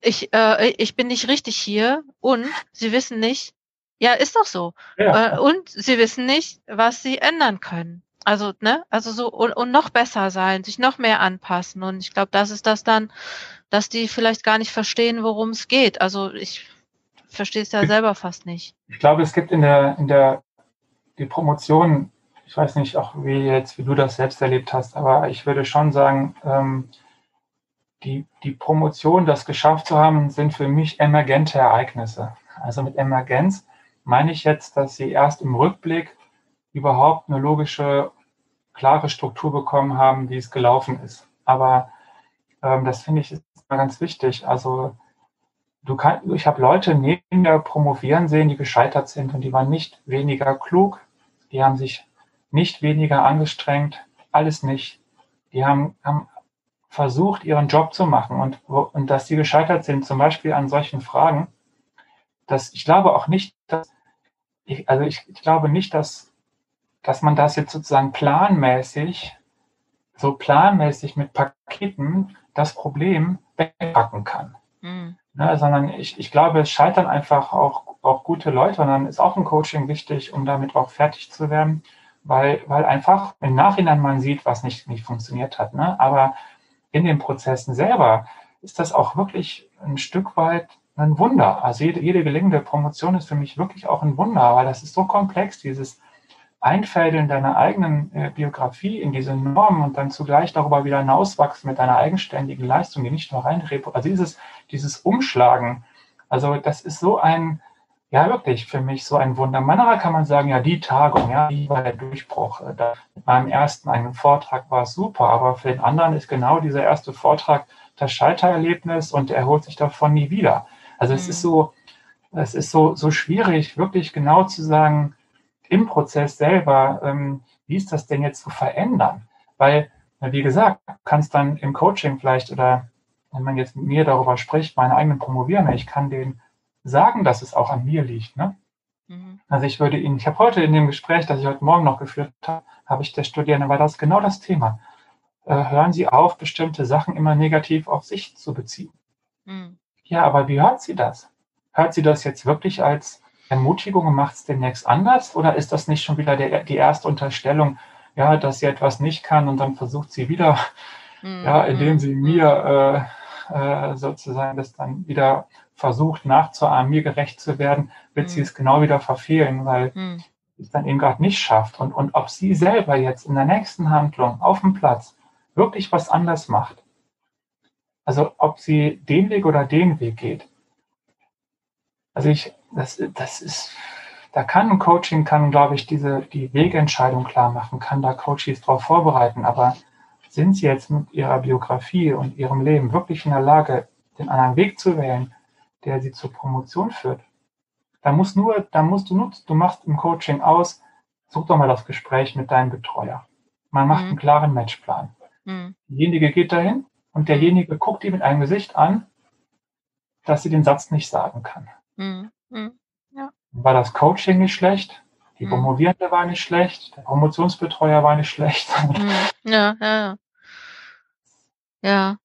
ich, äh, ich bin nicht richtig hier und sie wissen nicht, ja, ist doch so. Ja. Äh, und sie wissen nicht, was sie ändern können. Also, ne, also so und, und noch besser sein, sich noch mehr anpassen. Und ich glaube, das ist das dann, dass die vielleicht gar nicht verstehen, worum es geht. Also ich verstehe es ja selber fast nicht. Ich glaube, es gibt in der, in der die Promotion, ich weiß nicht auch wie jetzt, wie du das selbst erlebt hast, aber ich würde schon sagen, ähm, die, die Promotion, das geschafft zu haben, sind für mich emergente Ereignisse. Also mit Emergenz meine ich jetzt, dass sie erst im Rückblick überhaupt eine logische, klare Struktur bekommen haben, wie es gelaufen ist. Aber ähm, das finde ich ist ganz wichtig. Also du kannst, ich habe Leute neben mir promovieren sehen, die gescheitert sind und die waren nicht weniger klug, die haben sich nicht weniger angestrengt, alles nicht. Die haben, haben versucht, ihren Job zu machen und, und dass sie gescheitert sind, zum Beispiel an solchen Fragen, dass ich glaube auch nicht, dass, ich, also ich, ich glaube nicht, dass, dass man das jetzt sozusagen planmäßig, so planmäßig mit Paketen das Problem wegpacken kann. Mhm. Ne, sondern ich, ich glaube, es scheitern einfach auch, auch gute Leute und dann ist auch ein Coaching wichtig, um damit auch fertig zu werden, weil, weil einfach im Nachhinein man sieht, was nicht, nicht funktioniert hat. Ne? Aber in den Prozessen selber ist das auch wirklich ein Stück weit ein Wunder. Also jede, jede gelingende Promotion ist für mich wirklich auch ein Wunder, weil das ist so komplex, dieses Einfädeln deiner eigenen äh, Biografie in diese Normen und dann zugleich darüber wieder hinauswachsen mit deiner eigenständigen Leistung, die nicht nur rein, also dieses, dieses Umschlagen, also das ist so ein, ja wirklich für mich so ein Wunder. Manchmal kann man sagen, ja, die Tagung, ja, die war der Durchbruch. Äh, da, beim ersten einen Vortrag war es super, aber für den anderen ist genau dieser erste Vortrag das Scheitererlebnis und er holt sich davon nie wieder. Also mhm. es ist so, es ist so, so schwierig, wirklich genau zu sagen, im Prozess selber, ähm, wie ist das denn jetzt zu verändern? Weil, wie gesagt, du kannst dann im Coaching vielleicht oder wenn man jetzt mit mir darüber spricht, meine eigenen Promovieren, ich kann denen sagen, dass es auch an mir liegt. Ne? Mhm. Also ich würde Ihnen, ich habe heute in dem Gespräch, das ich heute Morgen noch geführt habe, habe ich der Studierende, war das genau das Thema. Äh, hören Sie auf, bestimmte Sachen immer negativ auf sich zu beziehen. Mhm. Ja, aber wie hört sie das? Hört sie das jetzt wirklich als Ermutigung macht es demnächst anders? Oder ist das nicht schon wieder der, die erste Unterstellung, ja, dass sie etwas nicht kann und dann versucht sie wieder, mhm. ja, indem sie mir äh, äh, sozusagen das dann wieder versucht nachzuahmen, mir gerecht zu werden, wird mhm. sie es genau wieder verfehlen, weil mhm. es dann eben gerade nicht schafft. Und, und ob sie selber jetzt in der nächsten Handlung auf dem Platz wirklich was anders macht, also ob sie den Weg oder den Weg geht. Also ich, das, das ist, da kann ein Coaching, kann, glaube ich, diese, die Wegentscheidung klar machen, kann da Coaches darauf vorbereiten, aber sind sie jetzt mit ihrer Biografie und ihrem Leben wirklich in der Lage, den anderen Weg zu wählen, der sie zur Promotion führt? Da muss nur, da musst du nur, du machst im Coaching aus, such doch mal das Gespräch mit deinem Betreuer. Man macht mhm. einen klaren Matchplan. Mhm. Diejenige geht dahin, und derjenige guckt ihr mit einem Gesicht an, dass sie den Satz nicht sagen kann. Mhm. Mhm. Ja. War das Coaching nicht schlecht? Die mhm. Promovierende war nicht schlecht, der Promotionsbetreuer war nicht schlecht. Mhm. Ja, ja, ja. Ja.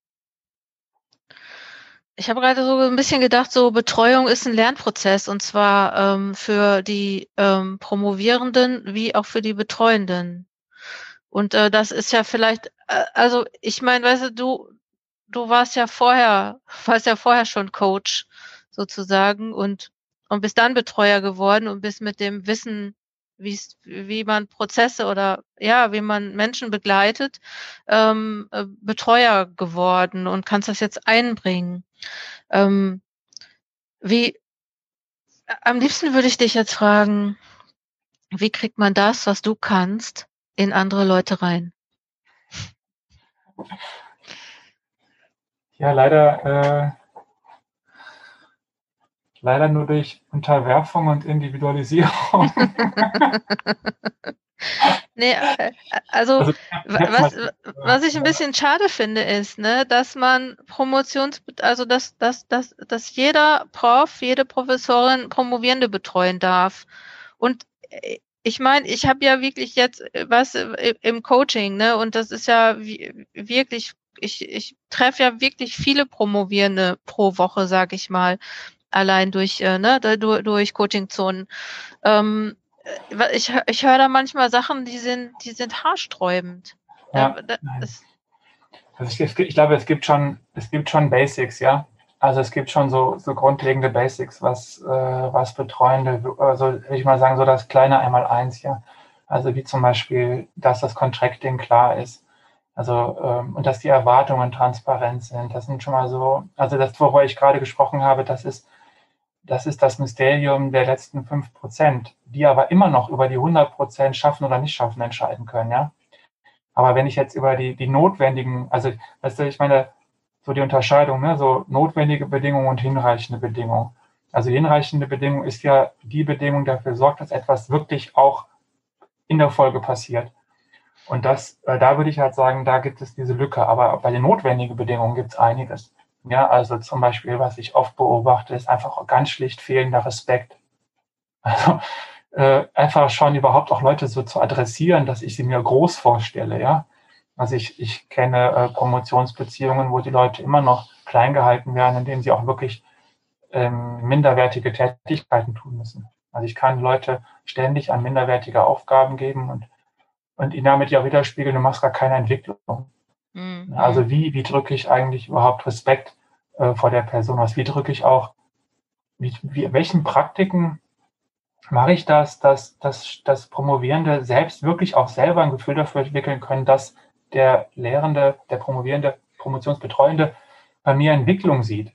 Ich habe gerade so ein bisschen gedacht, so Betreuung ist ein Lernprozess und zwar ähm, für die ähm, Promovierenden wie auch für die Betreuenden. Und äh, das ist ja vielleicht, äh, also ich meine, weißt du, du, du warst ja vorher, warst ja vorher schon Coach sozusagen und, und bist dann Betreuer geworden und bist mit dem Wissen, wie man Prozesse oder ja, wie man Menschen begleitet, ähm, äh, Betreuer geworden und kannst das jetzt einbringen. Ähm, wie am liebsten würde ich dich jetzt fragen, wie kriegt man das, was du kannst, in andere Leute rein? Ja, leider, äh, leider nur durch Unterwerfung und Individualisierung. nee, äh, also, also was, was ich ein bisschen schade finde, ist, ne, dass man Promotions, also dass, dass, dass, dass jeder Prof, jede Professorin Promovierende betreuen darf. Und äh, ich meine, ich habe ja wirklich jetzt was im Coaching, ne? Und das ist ja wirklich ich, ich treffe ja wirklich viele Promovierende pro Woche, sag ich mal, allein durch, äh, ne, durch, durch Coaching-Zonen. Ähm, äh, ich, ich höre da manchmal Sachen, die sind, die sind haarsträubend. Ja, äh, also ich, ich, glaube, es gibt schon, es gibt schon Basics, ja. Also es gibt schon so, so grundlegende Basics, was, äh, was Betreuende, also will ich mal sagen, so das kleine Einmal-Eins, ja. Also wie zum Beispiel, dass das Contracting klar ist, also, ähm, und dass die Erwartungen transparent sind. Das sind schon mal so, also das, worüber ich gerade gesprochen habe, das ist, das ist das Mysterium der letzten fünf Prozent, die aber immer noch über die 100 Prozent schaffen oder nicht schaffen entscheiden können, ja. Aber wenn ich jetzt über die, die notwendigen, also, weißt du, ich meine, so die Unterscheidung, ne? so notwendige Bedingungen und hinreichende Bedingungen. Also hinreichende Bedingung ist ja die Bedingung, die dafür sorgt, dass etwas wirklich auch in der Folge passiert. Und das, äh, da würde ich halt sagen, da gibt es diese Lücke. Aber bei den notwendigen Bedingungen gibt es einiges. Ja, also zum Beispiel, was ich oft beobachte, ist einfach ganz schlicht fehlender Respekt. Also äh, einfach schon überhaupt auch Leute so zu adressieren, dass ich sie mir groß vorstelle, ja. Also ich, ich kenne äh, Promotionsbeziehungen, wo die Leute immer noch klein gehalten werden, indem sie auch wirklich ähm, minderwertige Tätigkeiten tun müssen. Also ich kann Leute ständig an minderwertige Aufgaben geben und, und ihnen damit ja widerspiegeln, du machst gar keine Entwicklung. Mhm. Also wie, wie drücke ich eigentlich überhaupt Respekt äh, vor der Person aus? Wie drücke ich auch, wie, wie, welchen Praktiken mache ich das, dass, dass, dass Promovierende selbst wirklich auch selber ein Gefühl dafür entwickeln können, dass der Lehrende, der Promovierende, Promotionsbetreuende bei mir Entwicklung sieht.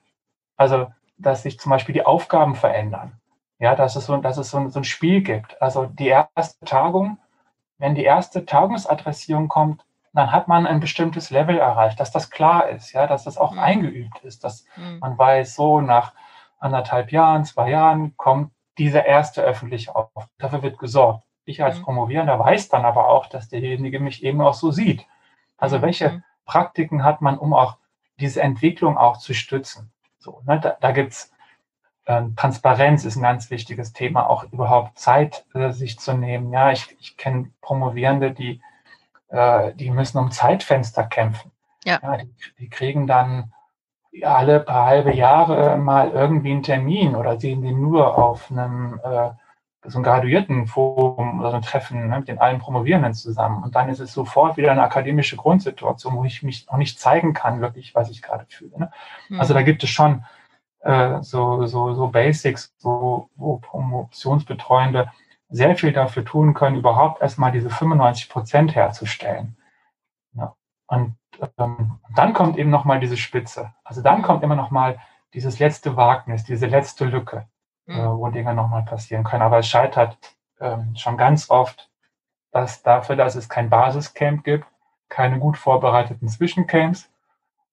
Also, dass sich zum Beispiel die Aufgaben verändern. Ja, dass es so, dass es so, so ein Spiel gibt. Also die erste Tagung, wenn die erste Tagungsadressierung kommt, dann hat man ein bestimmtes Level erreicht, dass das klar ist, ja, dass das auch mhm. eingeübt ist, dass mhm. man weiß, so nach anderthalb Jahren, zwei Jahren kommt dieser erste öffentliche Auftritt. Dafür wird gesorgt. Ich als mhm. Promovierender weiß dann aber auch, dass derjenige mich eben auch so sieht. Also mhm. welche mhm. Praktiken hat man, um auch diese Entwicklung auch zu stützen? So, ne, da, da gibt's ähm, Transparenz ist ein ganz wichtiges Thema, auch überhaupt Zeit äh, sich zu nehmen. Ja, ich, ich kenne Promovierende, die, äh, die müssen um Zeitfenster kämpfen. Ja. ja die, die, kriegen dann alle paar halbe Jahre mal irgendwie einen Termin oder sehen den nur auf einem äh, so ein Graduiertenforum oder so ein Treffen ne, mit den allen Promovierenden zusammen. Und dann ist es sofort wieder eine akademische Grundsituation, wo ich mich noch nicht zeigen kann, wirklich, was ich gerade fühle. Ne? Mhm. Also da gibt es schon äh, so, so, so Basics, so, wo Promotionsbetreuende sehr viel dafür tun können, überhaupt erstmal diese 95 Prozent herzustellen. Ja. Und ähm, dann kommt eben nochmal diese Spitze. Also dann kommt immer nochmal dieses letzte Wagnis, diese letzte Lücke mhm. äh, wo Dinge nochmal passieren können. Aber es scheitert ähm, schon ganz oft dass dafür, dass es kein Basiscamp gibt, keine gut vorbereiteten Zwischencamps.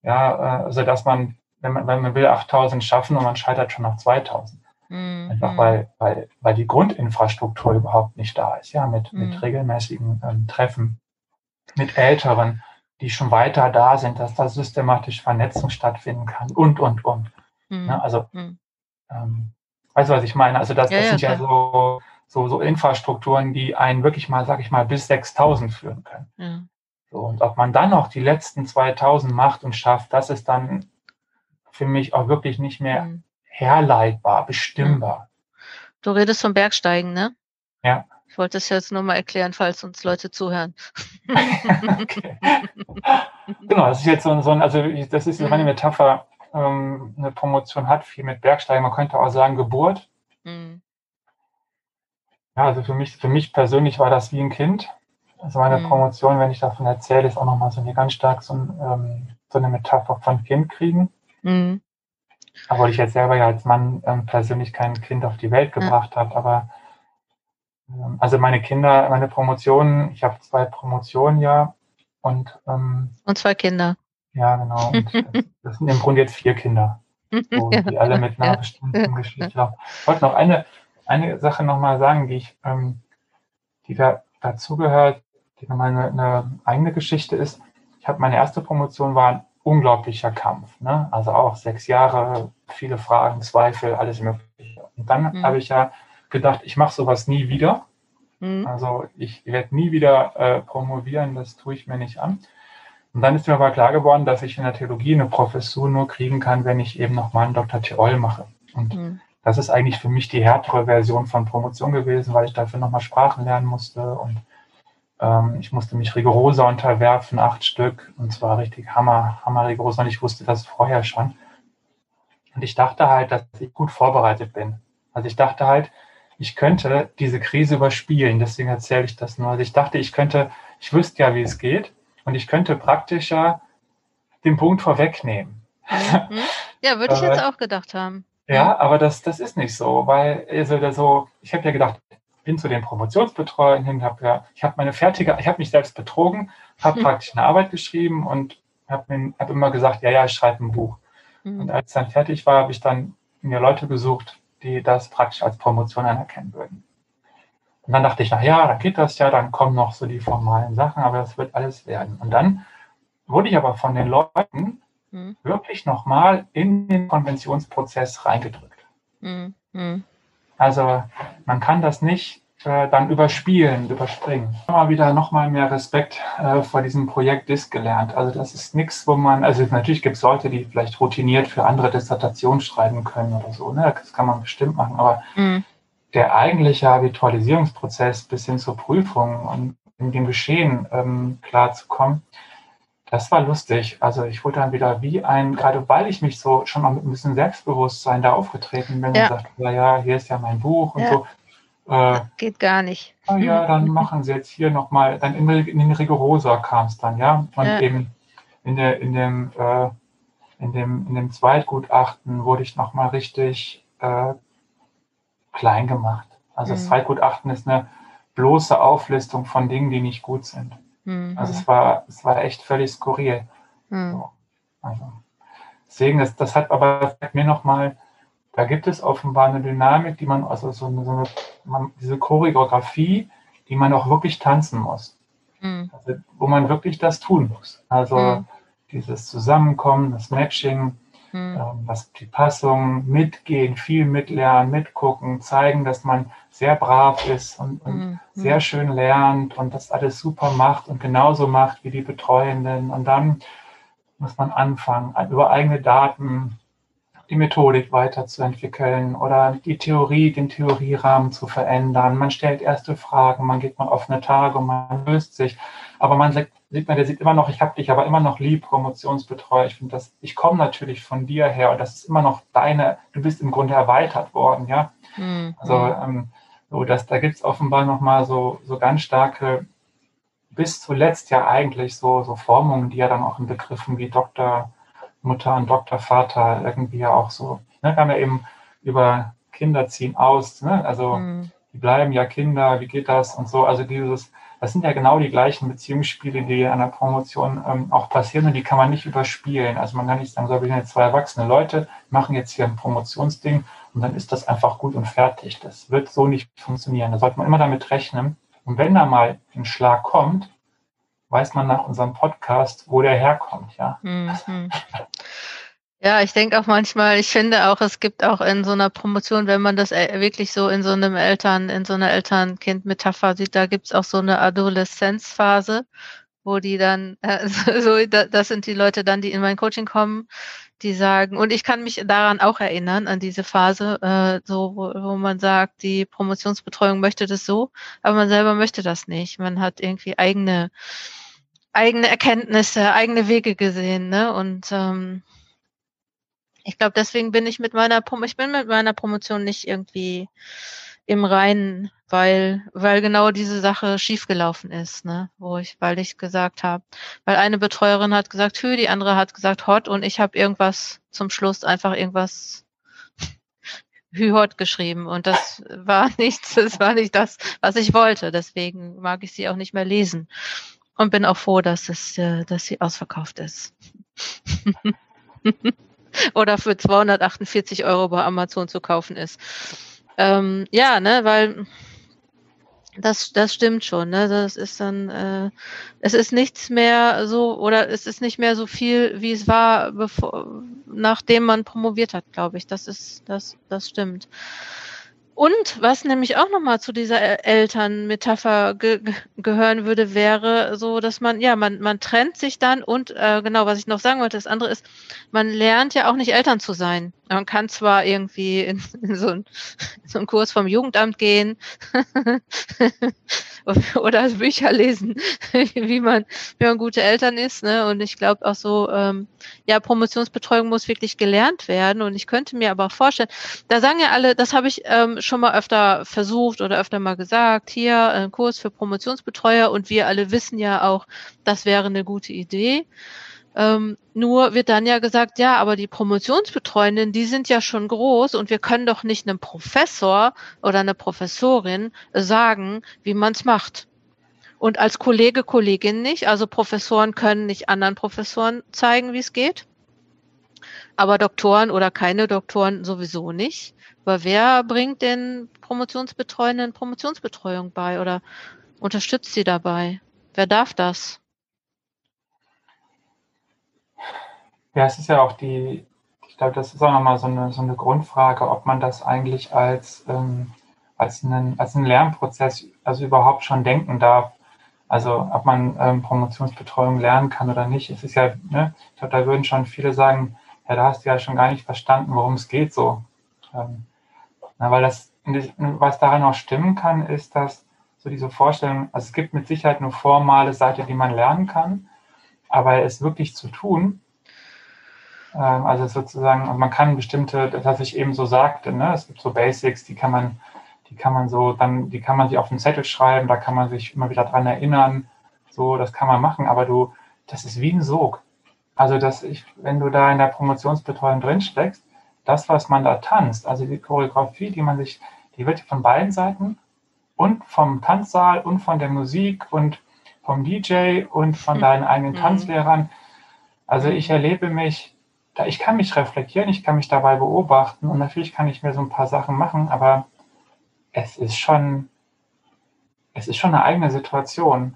Ja, äh, also dass man, wenn man, wenn man will, 8000 schaffen und man scheitert schon nach 2000. Mhm. Einfach weil, weil, weil die Grundinfrastruktur überhaupt nicht da ist, ja, mit, mhm. mit regelmäßigen ähm, Treffen, mit Älteren, die schon weiter da sind, dass da systematisch Vernetzung stattfinden kann und, und, und. Mhm. Ja, also, mhm. ähm, Weißt du, was ich meine? Also das, ja, das sind ja so, so, so Infrastrukturen, die einen wirklich mal, sag ich mal, bis 6000 führen können. Ja. So, und ob man dann noch die letzten 2000 macht und schafft, das ist dann für mich auch wirklich nicht mehr mhm. Herleitbar, bestimmbar. Du redest vom Bergsteigen, ne? Ja. Ich wollte es jetzt nur mal erklären, falls uns Leute zuhören. genau, das ist jetzt so, so ein, also das ist meine mhm. Metapher ähm, eine Promotion hat, viel mit Bergsteigen, man könnte auch sagen Geburt. Mhm. Ja, also für mich, für mich persönlich war das wie ein Kind. Also meine mhm. Promotion, wenn ich davon erzähle, ist auch nochmal so eine ganz stark so, ein, ähm, so eine Metapher von Kind kriegen. Mhm. Obwohl ich jetzt selber ja als Mann ähm, persönlich kein Kind auf die Welt gebracht ja. habe, aber ähm, also meine Kinder, meine Promotionen, ich habe zwei Promotionen ja und ähm, und zwei Kinder. Ja, genau. Und das sind im Grunde jetzt vier Kinder, so, die alle mit einer bestimmten Geschichte laufen. Ich wollte noch eine, eine Sache nochmal sagen, die ich, ähm, die da dazugehört, die nochmal eine, eine eigene Geschichte ist. Ich habe meine erste Promotion war unglaublicher Kampf. Ne? Also auch sechs Jahre, viele Fragen, Zweifel, alles Mögliche. Und dann mhm. habe ich ja gedacht, ich mache sowas nie wieder. Mhm. Also ich werde nie wieder äh, promovieren, das tue ich mir nicht an. Und dann ist mir aber klar geworden, dass ich in der Theologie eine Professur nur kriegen kann, wenn ich eben nochmal einen Dr. Theol mache. Und mhm. das ist eigentlich für mich die härtere Version von Promotion gewesen, weil ich dafür nochmal Sprachen lernen musste und ähm, ich musste mich rigoroser unterwerfen, acht Stück, und zwar richtig hammer, hammer rigoros, und ich wusste das vorher schon. Und ich dachte halt, dass ich gut vorbereitet bin. Also ich dachte halt, ich könnte diese Krise überspielen, deswegen erzähle ich das nur. Also ich dachte, ich könnte, ich wüsste ja, wie es geht und ich könnte praktischer den Punkt vorwegnehmen. Mhm. Ja, würde ich jetzt auch gedacht haben. Ja, aber das, das ist nicht so, weil also so, ich habe ja gedacht, bin zu den Promotionsbetreuern hin, habe ja, ich habe meine fertige, ich habe mich selbst betrogen, habe mhm. praktisch eine Arbeit geschrieben und habe hab immer gesagt, ja, ja, ich schreibe ein Buch. Mhm. Und als dann fertig war, habe ich dann mir Leute gesucht, die das praktisch als Promotion anerkennen würden. Und dann dachte ich, na ja, dann geht das ja, dann kommen noch so die formalen Sachen, aber das wird alles werden. Und dann wurde ich aber von den Leuten mhm. wirklich nochmal in den Konventionsprozess reingedrückt. Mhm. Also man kann das nicht äh, dann überspielen, überspringen. Mal wieder nochmal mehr Respekt äh, vor diesem Projekt DISC gelernt. Also das ist nichts, wo man, also natürlich gibt es Leute, die vielleicht routiniert für andere Dissertationen schreiben können oder so, ne? Das kann man bestimmt machen, aber mhm. der eigentliche Habitualisierungsprozess bis hin zur Prüfung und in dem Geschehen ähm, klarzukommen, das war lustig. Also ich wurde dann wieder wie ein, gerade weil ich mich so schon mal mit ein bisschen Selbstbewusstsein da aufgetreten bin ja. und sagte, ja, ja, hier ist ja mein Buch und ja. so. Äh, Geht gar nicht. Ah, ja, dann machen sie jetzt hier nochmal, dann in, in den Rigorosa kam es dann, ja. Und ja. eben in, der, in, dem, äh, in, dem, in dem Zweitgutachten wurde ich nochmal richtig äh, klein gemacht. Also mhm. das Zweitgutachten ist eine bloße Auflistung von Dingen, die nicht gut sind. Mhm. Also es war, es war echt völlig skurril. Mhm. So. Also, deswegen, das, das hat aber mir nochmal, da gibt es offenbar eine Dynamik, die man, also so eine, so eine man, diese Choreografie, die man auch wirklich tanzen muss. Mhm. Also, wo man wirklich das tun muss. Also mhm. dieses Zusammenkommen, das Matching, mhm. ähm, das, die Passung, mitgehen, viel mitlernen, mitgucken, zeigen, dass man sehr brav ist und, und mhm. sehr schön lernt und das alles super macht und genauso macht wie die Betreuenden. Und dann muss man anfangen, über eigene Daten die Methodik weiterzuentwickeln oder die Theorie, den Theorierahmen zu verändern. Man stellt erste Fragen, man geht mal offene Tage, man löst sich. Aber man sieht, sieht man, der sieht immer noch, ich habe dich aber immer noch lieb, Promotionsbetreuer. Ich finde das, ich komme natürlich von dir her und das ist immer noch deine, du bist im Grunde erweitert worden, ja. Mhm. Also ähm, so, dass da gibt es offenbar nochmal so, so ganz starke, bis zuletzt ja eigentlich so, so Formungen, die ja dann auch in Begriffen wie Doktor, Mutter und Doktor, Vater irgendwie ja auch so, ne, haben wir eben über Kinder ziehen aus, ne? also mhm. die bleiben ja Kinder, wie geht das und so, also dieses, das sind ja genau die gleichen Beziehungsspiele, die an der Promotion ähm, auch passieren und die kann man nicht überspielen. Also man kann nicht sagen, so, wir sind jetzt zwei erwachsene Leute, machen jetzt hier ein Promotionsding und dann ist das einfach gut und fertig. Das wird so nicht funktionieren. Da sollte man immer damit rechnen. Und wenn da mal ein Schlag kommt, weiß man nach unserem Podcast, wo der herkommt, ja. Mhm. Ja, ich denke auch manchmal, ich finde auch, es gibt auch in so einer Promotion, wenn man das äh, wirklich so in so einem Eltern, in so einer Eltern-Kind-Metapher sieht, da gibt es auch so eine Adoleszenzphase, wo die dann, äh, so, das sind die Leute dann, die in mein Coaching kommen, die sagen, und ich kann mich daran auch erinnern, an diese Phase, äh, so, wo, wo man sagt, die Promotionsbetreuung möchte das so, aber man selber möchte das nicht. Man hat irgendwie eigene, eigene Erkenntnisse, eigene Wege gesehen, ne? Und ähm, ich glaube, deswegen bin ich mit meiner Prom ich bin mit meiner Promotion nicht irgendwie im Reinen, weil, weil genau diese Sache schiefgelaufen ist, ne? Wo ich, weil ich gesagt habe, weil eine Betreuerin hat gesagt Hü, die andere hat gesagt Hot und ich habe irgendwas zum Schluss einfach irgendwas Hü Hot geschrieben und das war nichts, das war nicht das, was ich wollte. Deswegen mag ich sie auch nicht mehr lesen und bin auch froh, dass es, äh, dass sie ausverkauft ist. Oder für 248 Euro bei Amazon zu kaufen ist. Ähm, ja, ne, weil das, das stimmt schon, ne? Das ist dann, äh, es ist nichts mehr so, oder es ist nicht mehr so viel, wie es war, bevor, nachdem man promoviert hat, glaube ich. Das ist, das, das stimmt. Und was nämlich auch nochmal zu dieser Elternmetapher ge gehören würde, wäre so, dass man, ja, man, man trennt sich dann und äh, genau, was ich noch sagen wollte, das andere ist, man lernt ja auch nicht Eltern zu sein. Man kann zwar irgendwie in, in, so, ein, in so einen Kurs vom Jugendamt gehen oder Bücher lesen, wie man, wie man gute Eltern ist. Ne? Und ich glaube auch so, ähm, ja, Promotionsbetreuung muss wirklich gelernt werden. Und ich könnte mir aber auch vorstellen, da sagen ja alle, das habe ich ähm, schon mal öfter versucht oder öfter mal gesagt, hier ein Kurs für Promotionsbetreuer und wir alle wissen ja auch, das wäre eine gute Idee. Ähm, nur wird dann ja gesagt, ja, aber die Promotionsbetreuenden, die sind ja schon groß und wir können doch nicht einem Professor oder einer Professorin sagen, wie man es macht. Und als Kollege, Kollegin nicht. Also Professoren können nicht anderen Professoren zeigen, wie es geht. Aber Doktoren oder keine Doktoren sowieso nicht. Aber wer bringt den Promotionsbetreuenden Promotionsbetreuung bei oder unterstützt sie dabei? Wer darf das? Ja, es ist ja auch die, ich glaube, das ist auch nochmal so eine, so eine Grundfrage, ob man das eigentlich als, ähm, als, einen, als einen Lernprozess also überhaupt schon denken darf. Also ob man ähm, Promotionsbetreuung lernen kann oder nicht. Es ist ja, ne, ich glaube, da würden schon viele sagen, ja, da hast du ja schon gar nicht verstanden, worum es geht so. Ähm, na, weil das, was daran auch stimmen kann, ist, dass so diese Vorstellung, also es gibt mit Sicherheit eine formale Seite, die man lernen kann, aber es wirklich zu tun, also sozusagen, man kann bestimmte, das was ich eben so sagte, ne, es gibt so Basics, die kann man, die kann man so, dann, die kann man sich auf den Zettel schreiben, da kann man sich immer wieder dran erinnern, so, das kann man machen, aber du, das ist wie ein Sog. Also, dass ich, wenn du da in der Promotionsbetreuung drin steckst, das, was man da tanzt, also die Choreografie, die man sich, die wird von beiden Seiten und vom Tanzsaal und von der Musik und vom DJ und von deinen eigenen mhm. Tanzlehrern. Also ich erlebe mich, ich kann mich reflektieren, ich kann mich dabei beobachten und natürlich kann ich mir so ein paar Sachen machen, aber es ist schon, es ist schon eine eigene Situation.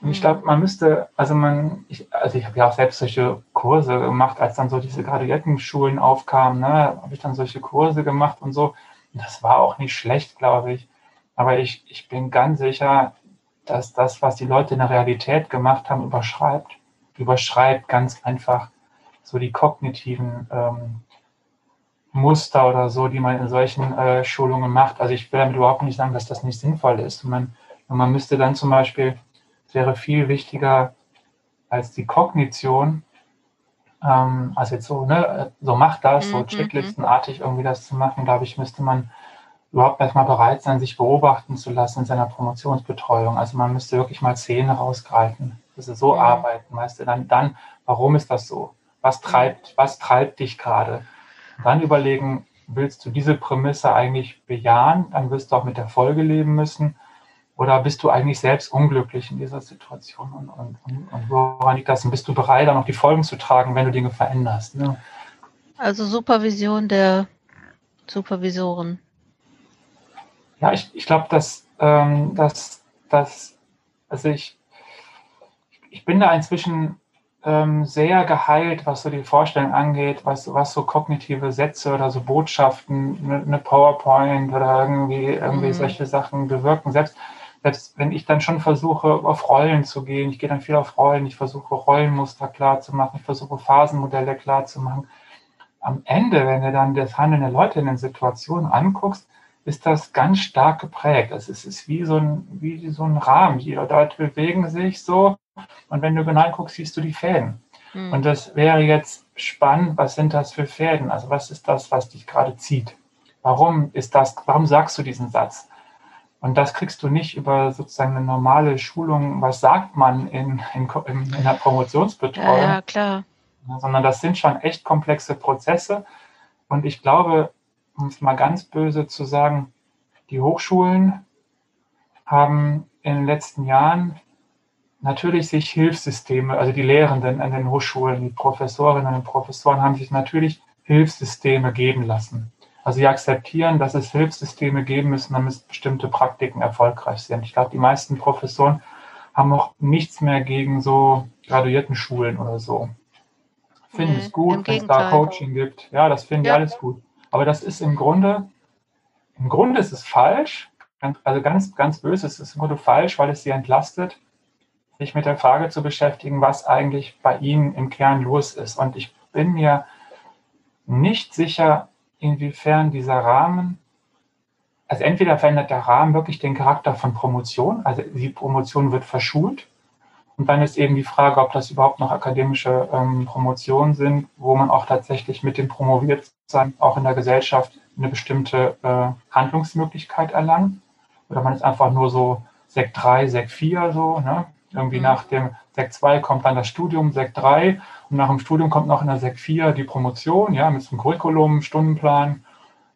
Und ich glaube, man müsste, also man, ich, also ich habe ja auch selbst solche Kurse gemacht, als dann so diese Graduiertenschulen aufkamen, ne, habe ich dann solche Kurse gemacht und so. Und das war auch nicht schlecht, glaube ich. Aber ich, ich bin ganz sicher, dass das, was die Leute in der Realität gemacht haben, überschreibt. Überschreibt ganz einfach so die kognitiven ähm, Muster oder so, die man in solchen äh, Schulungen macht. Also ich will damit überhaupt nicht sagen, dass das nicht sinnvoll ist. Und man, und man müsste dann zum Beispiel wäre viel wichtiger als die Kognition. Ähm, also jetzt so, ne, so macht das, so mhm, checklistenartig irgendwie das zu machen, glaube ich, müsste man überhaupt erstmal bereit sein, sich beobachten zu lassen in seiner Promotionsbetreuung. Also man müsste wirklich mal Szenen rausgreifen. Also so mhm. arbeiten, weißt du, dann, dann, warum ist das so? Was treibt, was treibt dich gerade? Dann überlegen, willst du diese Prämisse eigentlich bejahen? Dann wirst du auch mit der Folge leben müssen. Oder bist du eigentlich selbst unglücklich in dieser Situation? Und, und, und woran liegt das? Und bist du bereit, dann auch die Folgen zu tragen, wenn du Dinge veränderst? Ne? Also Supervision der Supervisoren. Ja, ich, ich glaube, dass, ähm, dass, dass, also ich, ich bin da inzwischen ähm, sehr geheilt, was so die Vorstellung angeht, was, was so kognitive Sätze oder so Botschaften, eine, eine PowerPoint oder irgendwie, irgendwie mhm. solche Sachen bewirken. Selbst selbst wenn ich dann schon versuche, auf Rollen zu gehen, ich gehe dann viel auf Rollen, ich versuche Rollenmuster klar zu machen, ich versuche Phasenmodelle klar zu machen. Am Ende, wenn du dann das Handeln der Leute in den Situationen anguckst, ist das ganz stark geprägt. Es ist, ist wie, so ein, wie so ein Rahmen. Die Leute bewegen sich so und wenn du genau guckst, siehst du die Fäden. Mhm. Und das wäre jetzt spannend, was sind das für Fäden? Also was ist das, was dich gerade zieht? Warum ist das, warum sagst du diesen Satz? Und das kriegst du nicht über sozusagen eine normale Schulung, was sagt man in, in, in der Promotionsbetreuung. Ja, ja, klar. Sondern das sind schon echt komplexe Prozesse. Und ich glaube, um es mal ganz böse zu sagen, die Hochschulen haben in den letzten Jahren natürlich sich Hilfssysteme, also die Lehrenden an den Hochschulen, die Professorinnen und Professoren haben sich natürlich Hilfssysteme geben lassen. Also sie akzeptieren, dass es Hilfssysteme geben müssen, damit bestimmte Praktiken erfolgreich sind. Ich glaube, die meisten Professoren haben auch nichts mehr gegen so Graduiertenschulen oder so. Finden nee, es gut, wenn es da Coaching gibt. Ja, das finden ja. die alles gut. Aber das ist im Grunde, im Grunde ist es falsch. Also ganz, ganz böse ist es im Grunde falsch, weil es sie entlastet, sich mit der Frage zu beschäftigen, was eigentlich bei ihnen im Kern los ist. Und ich bin mir nicht sicher, inwiefern dieser Rahmen, also entweder verändert der Rahmen wirklich den Charakter von Promotion, also die Promotion wird verschult. Und dann ist eben die Frage, ob das überhaupt noch akademische ähm, Promotionen sind, wo man auch tatsächlich mit dem Promoviertsein auch in der Gesellschaft eine bestimmte äh, Handlungsmöglichkeit erlangt. Oder man ist einfach nur so Sek 3, Sek 4 so, ne? Irgendwie mhm. nach dem Sek 2 kommt dann das Studium, Sek 3 und nach dem Studium kommt noch in der Sek 4 die Promotion, ja, mit so einem Curriculum, Stundenplan.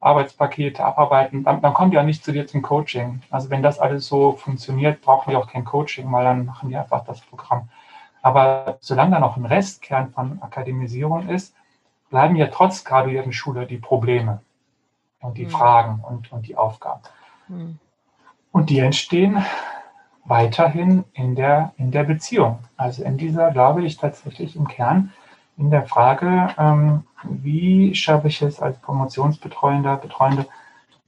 Arbeitspakete abarbeiten, dann, dann kommen die auch nicht zu dir zum Coaching. Also wenn das alles so funktioniert, brauchen die auch kein Coaching, weil dann machen die einfach das Programm. Aber solange da noch ein Restkern von Akademisierung ist, bleiben ja trotz Graduiertenschule die Probleme und die mhm. Fragen und, und die Aufgaben. Mhm. Und die entstehen weiterhin in der, in der Beziehung. Also in dieser, glaube ich, tatsächlich im Kern in der Frage, ähm, wie schaffe ich es als Promotionsbetreuender, Betreuende,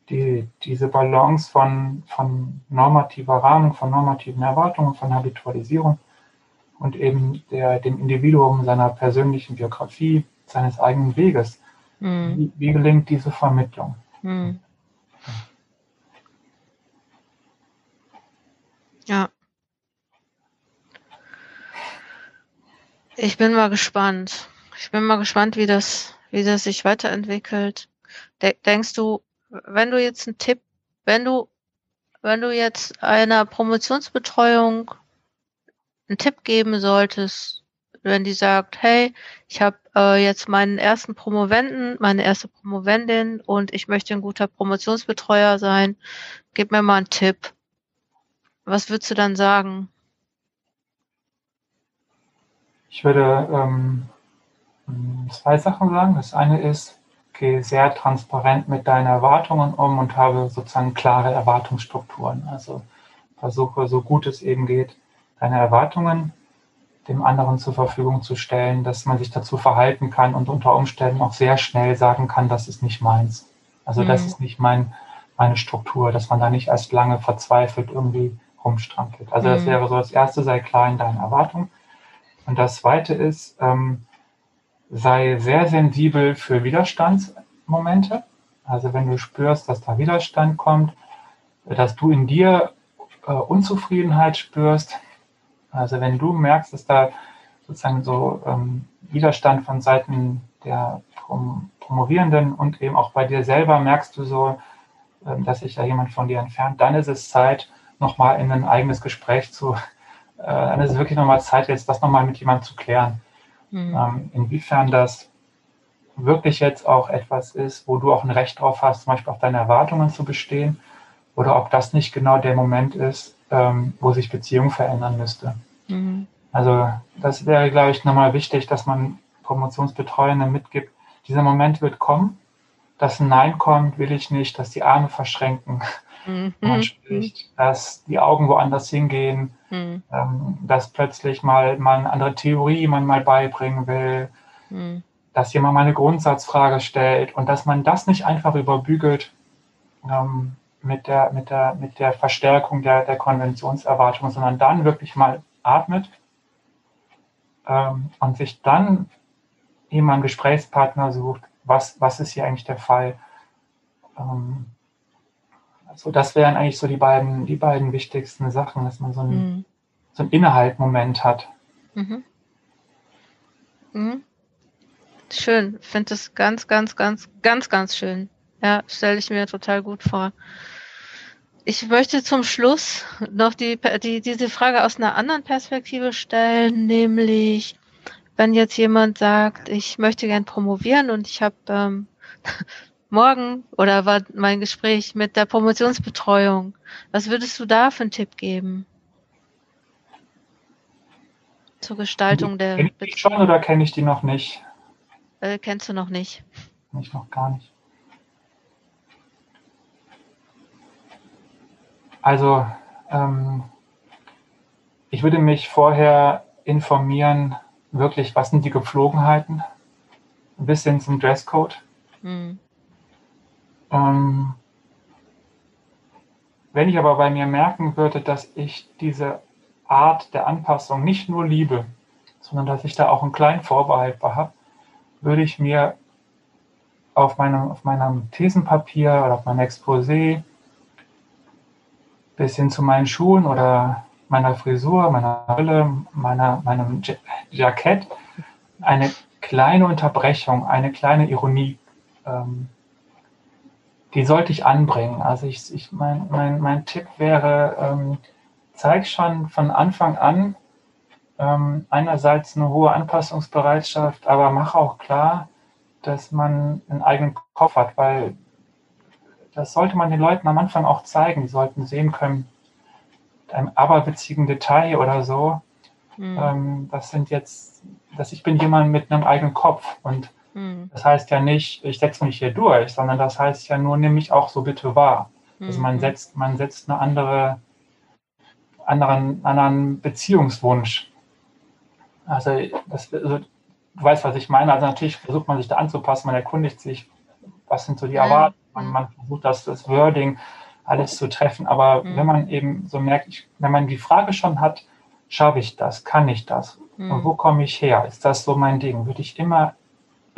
die, diese Balance von, von normativer Rahmen, von normativen Erwartungen, von Habitualisierung und eben der, dem Individuum seiner persönlichen Biografie, seines eigenen Weges. Mhm. Wie, wie, gelingt diese Vermittlung? Mhm. Ja. Ich bin mal gespannt. Ich bin mal gespannt, wie das, wie das sich weiterentwickelt. Denkst du, wenn du jetzt einen Tipp, wenn du, wenn du jetzt einer Promotionsbetreuung einen Tipp geben solltest, wenn die sagt, hey, ich habe äh, jetzt meinen ersten Promovenden, meine erste Promovendin und ich möchte ein guter Promotionsbetreuer sein, gib mir mal einen Tipp. Was würdest du dann sagen? Ich würde ähm, zwei Sachen sagen. Das eine ist, geh sehr transparent mit deinen Erwartungen um und habe sozusagen klare Erwartungsstrukturen. Also versuche, so gut es eben geht, deine Erwartungen dem anderen zur Verfügung zu stellen, dass man sich dazu verhalten kann und unter Umständen auch sehr schnell sagen kann, das ist nicht meins. Also mhm. das ist nicht mein, meine Struktur, dass man da nicht erst lange verzweifelt irgendwie rumstrampelt. Also mhm. das wäre so das Erste, sei klar in deinen Erwartungen. Und das Zweite ist, ähm, sei sehr sensibel für Widerstandsmomente. Also wenn du spürst, dass da Widerstand kommt, dass du in dir äh, Unzufriedenheit spürst, also wenn du merkst, dass da sozusagen so ähm, Widerstand von Seiten der Prom Promovierenden und eben auch bei dir selber merkst du so, ähm, dass sich da jemand von dir entfernt, dann ist es Zeit, nochmal in ein eigenes Gespräch zu, äh, dann ist es wirklich nochmal Zeit, jetzt das nochmal mit jemandem zu klären. Mhm. Ähm, inwiefern das wirklich jetzt auch etwas ist, wo du auch ein Recht drauf hast, zum Beispiel auf deine Erwartungen zu bestehen, oder ob das nicht genau der Moment ist, ähm, wo sich Beziehung verändern müsste. Mhm. Also das wäre, glaube ich, nochmal wichtig, dass man Promotionsbetreuende mitgibt. Dieser Moment wird kommen. Dass ein Nein kommt, will ich nicht, dass die Arme verschränken, mhm. man spricht, dass die Augen woanders hingehen, mhm. ähm, dass plötzlich mal, eine andere Theorie man mal beibringen will, mhm. dass jemand mal eine Grundsatzfrage stellt und dass man das nicht einfach überbügelt, ähm, mit der, mit der, mit der Verstärkung der, der Konventionserwartungen, sondern dann wirklich mal atmet ähm, und sich dann eben einen Gesprächspartner sucht, was, was ist hier eigentlich der Fall. Ähm, also das wären eigentlich so die beiden, die beiden wichtigsten Sachen, dass man so einen, mhm. so einen Innehaltmoment hat. Mhm. Mhm. Schön, finde es ganz, ganz, ganz, ganz, ganz schön. Ja, stelle ich mir total gut vor. Ich möchte zum Schluss noch die, die, diese Frage aus einer anderen Perspektive stellen, nämlich wenn jetzt jemand sagt, ich möchte gern promovieren und ich habe ähm, morgen oder war mein Gespräch mit der Promotionsbetreuung, was würdest du da für einen Tipp geben? Zur Gestaltung der. Kenn ich schon oder kenne ich die noch nicht? Äh, kennst du noch nicht? Ich noch gar nicht. Also ähm, ich würde mich vorher informieren, wirklich, was sind die Gepflogenheiten, ein bisschen zum Dresscode. Mhm. Ähm, wenn ich aber bei mir merken würde, dass ich diese Art der Anpassung nicht nur liebe, sondern dass ich da auch einen kleinen Vorbehalt habe, würde ich mir auf meinem, auf meinem Thesenpapier oder auf meinem Exposé bis hin zu meinen Schuhen oder meiner Frisur, meiner Brille, meiner, meinem Jackett eine kleine Unterbrechung, eine kleine Ironie, ähm, die sollte ich anbringen. Also ich, ich mein, mein, mein Tipp wäre, ähm, zeig schon von Anfang an ähm, einerseits eine hohe Anpassungsbereitschaft, aber mach auch klar, dass man einen eigenen Kopf hat, weil das sollte man den Leuten am Anfang auch zeigen. Die sollten sehen können, mit einem aberwitzigen Detail oder so. Mhm. Ähm, das sind jetzt, dass ich bin jemand mit einem eigenen Kopf und mhm. das heißt ja nicht, ich setze mich hier durch, sondern das heißt ja nur, nimm mich auch so bitte wahr. Mhm. Also man mhm. setzt, man setzt eine andere, anderen, anderen Beziehungswunsch. Also, das, also du weißt, was ich meine. Also natürlich versucht man sich da anzupassen, man erkundigt sich, was sind so die Erwartungen, man, man versucht das, das Wording alles zu treffen. Aber mhm. wenn man eben so merkt, ich, wenn man die Frage schon hat, schaffe ich das, kann ich das? Mhm. Und wo komme ich her? Ist das so mein Ding? Würde ich immer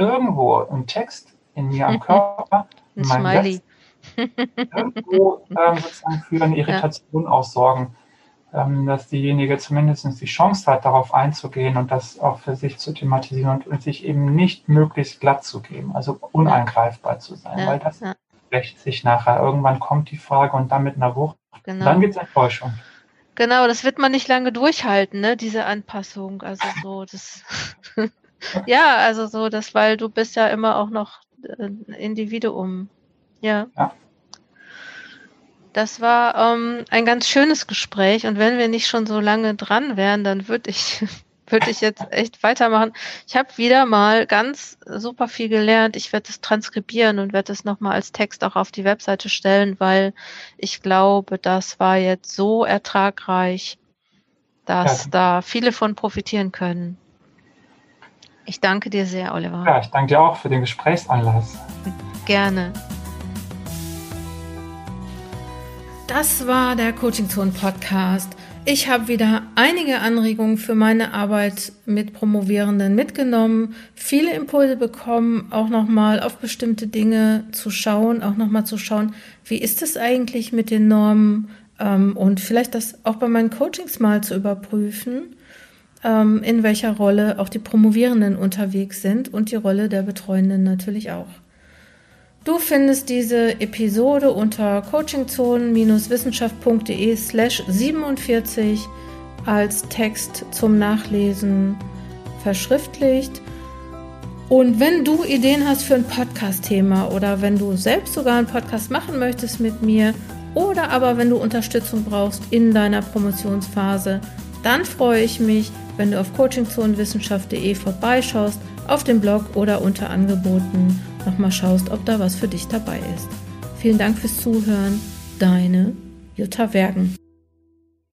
irgendwo einen Text in mir am Körper, in meinem Smiley. irgendwo ähm, sozusagen für eine Irritation ja. aussorgen, ähm, dass diejenige zumindest die Chance hat, darauf einzugehen und das auch für sich zu thematisieren und, und sich eben nicht möglichst glatt zu geben, also uneingreifbar zu sein, ja. weil das ja. rächt sich nachher. Irgendwann kommt die Frage und dann mit einer Wucht. Genau. Dann gibt es Enttäuschung. Genau, das wird man nicht lange durchhalten, ne, diese Anpassung. Also so, das ja, also so, das, weil du bist ja immer auch noch ein Individuum. Ja. ja. Das war ähm, ein ganz schönes Gespräch und wenn wir nicht schon so lange dran wären, dann würde ich würde ich jetzt echt weitermachen. Ich habe wieder mal ganz super viel gelernt. Ich werde es transkribieren und werde es nochmal als Text auch auf die Webseite stellen, weil ich glaube, das war jetzt so ertragreich, dass ja. da viele von profitieren können. Ich danke dir sehr, Oliver. Ja, ich danke dir auch für den Gesprächsanlass. Gerne. Das war der Coaching Zone Podcast. Ich habe wieder einige Anregungen für meine Arbeit mit Promovierenden mitgenommen, viele Impulse bekommen, auch nochmal auf bestimmte Dinge zu schauen, auch nochmal zu schauen, wie ist es eigentlich mit den Normen ähm, und vielleicht das auch bei meinen Coachings mal zu überprüfen, in welcher Rolle auch die Promovierenden unterwegs sind und die Rolle der Betreuenden natürlich auch. Du findest diese Episode unter coachingzonen-wissenschaft.de slash 47 als Text zum Nachlesen verschriftlicht. Und wenn du Ideen hast für ein Podcast-Thema oder wenn du selbst sogar einen Podcast machen möchtest mit mir oder aber wenn du Unterstützung brauchst in deiner Promotionsphase, dann freue ich mich, wenn du auf coachingzonenwissenschaft.de vorbeischaust, auf dem Blog oder unter Angeboten nochmal schaust, ob da was für dich dabei ist. Vielen Dank fürs Zuhören. Deine Jutta Wergen.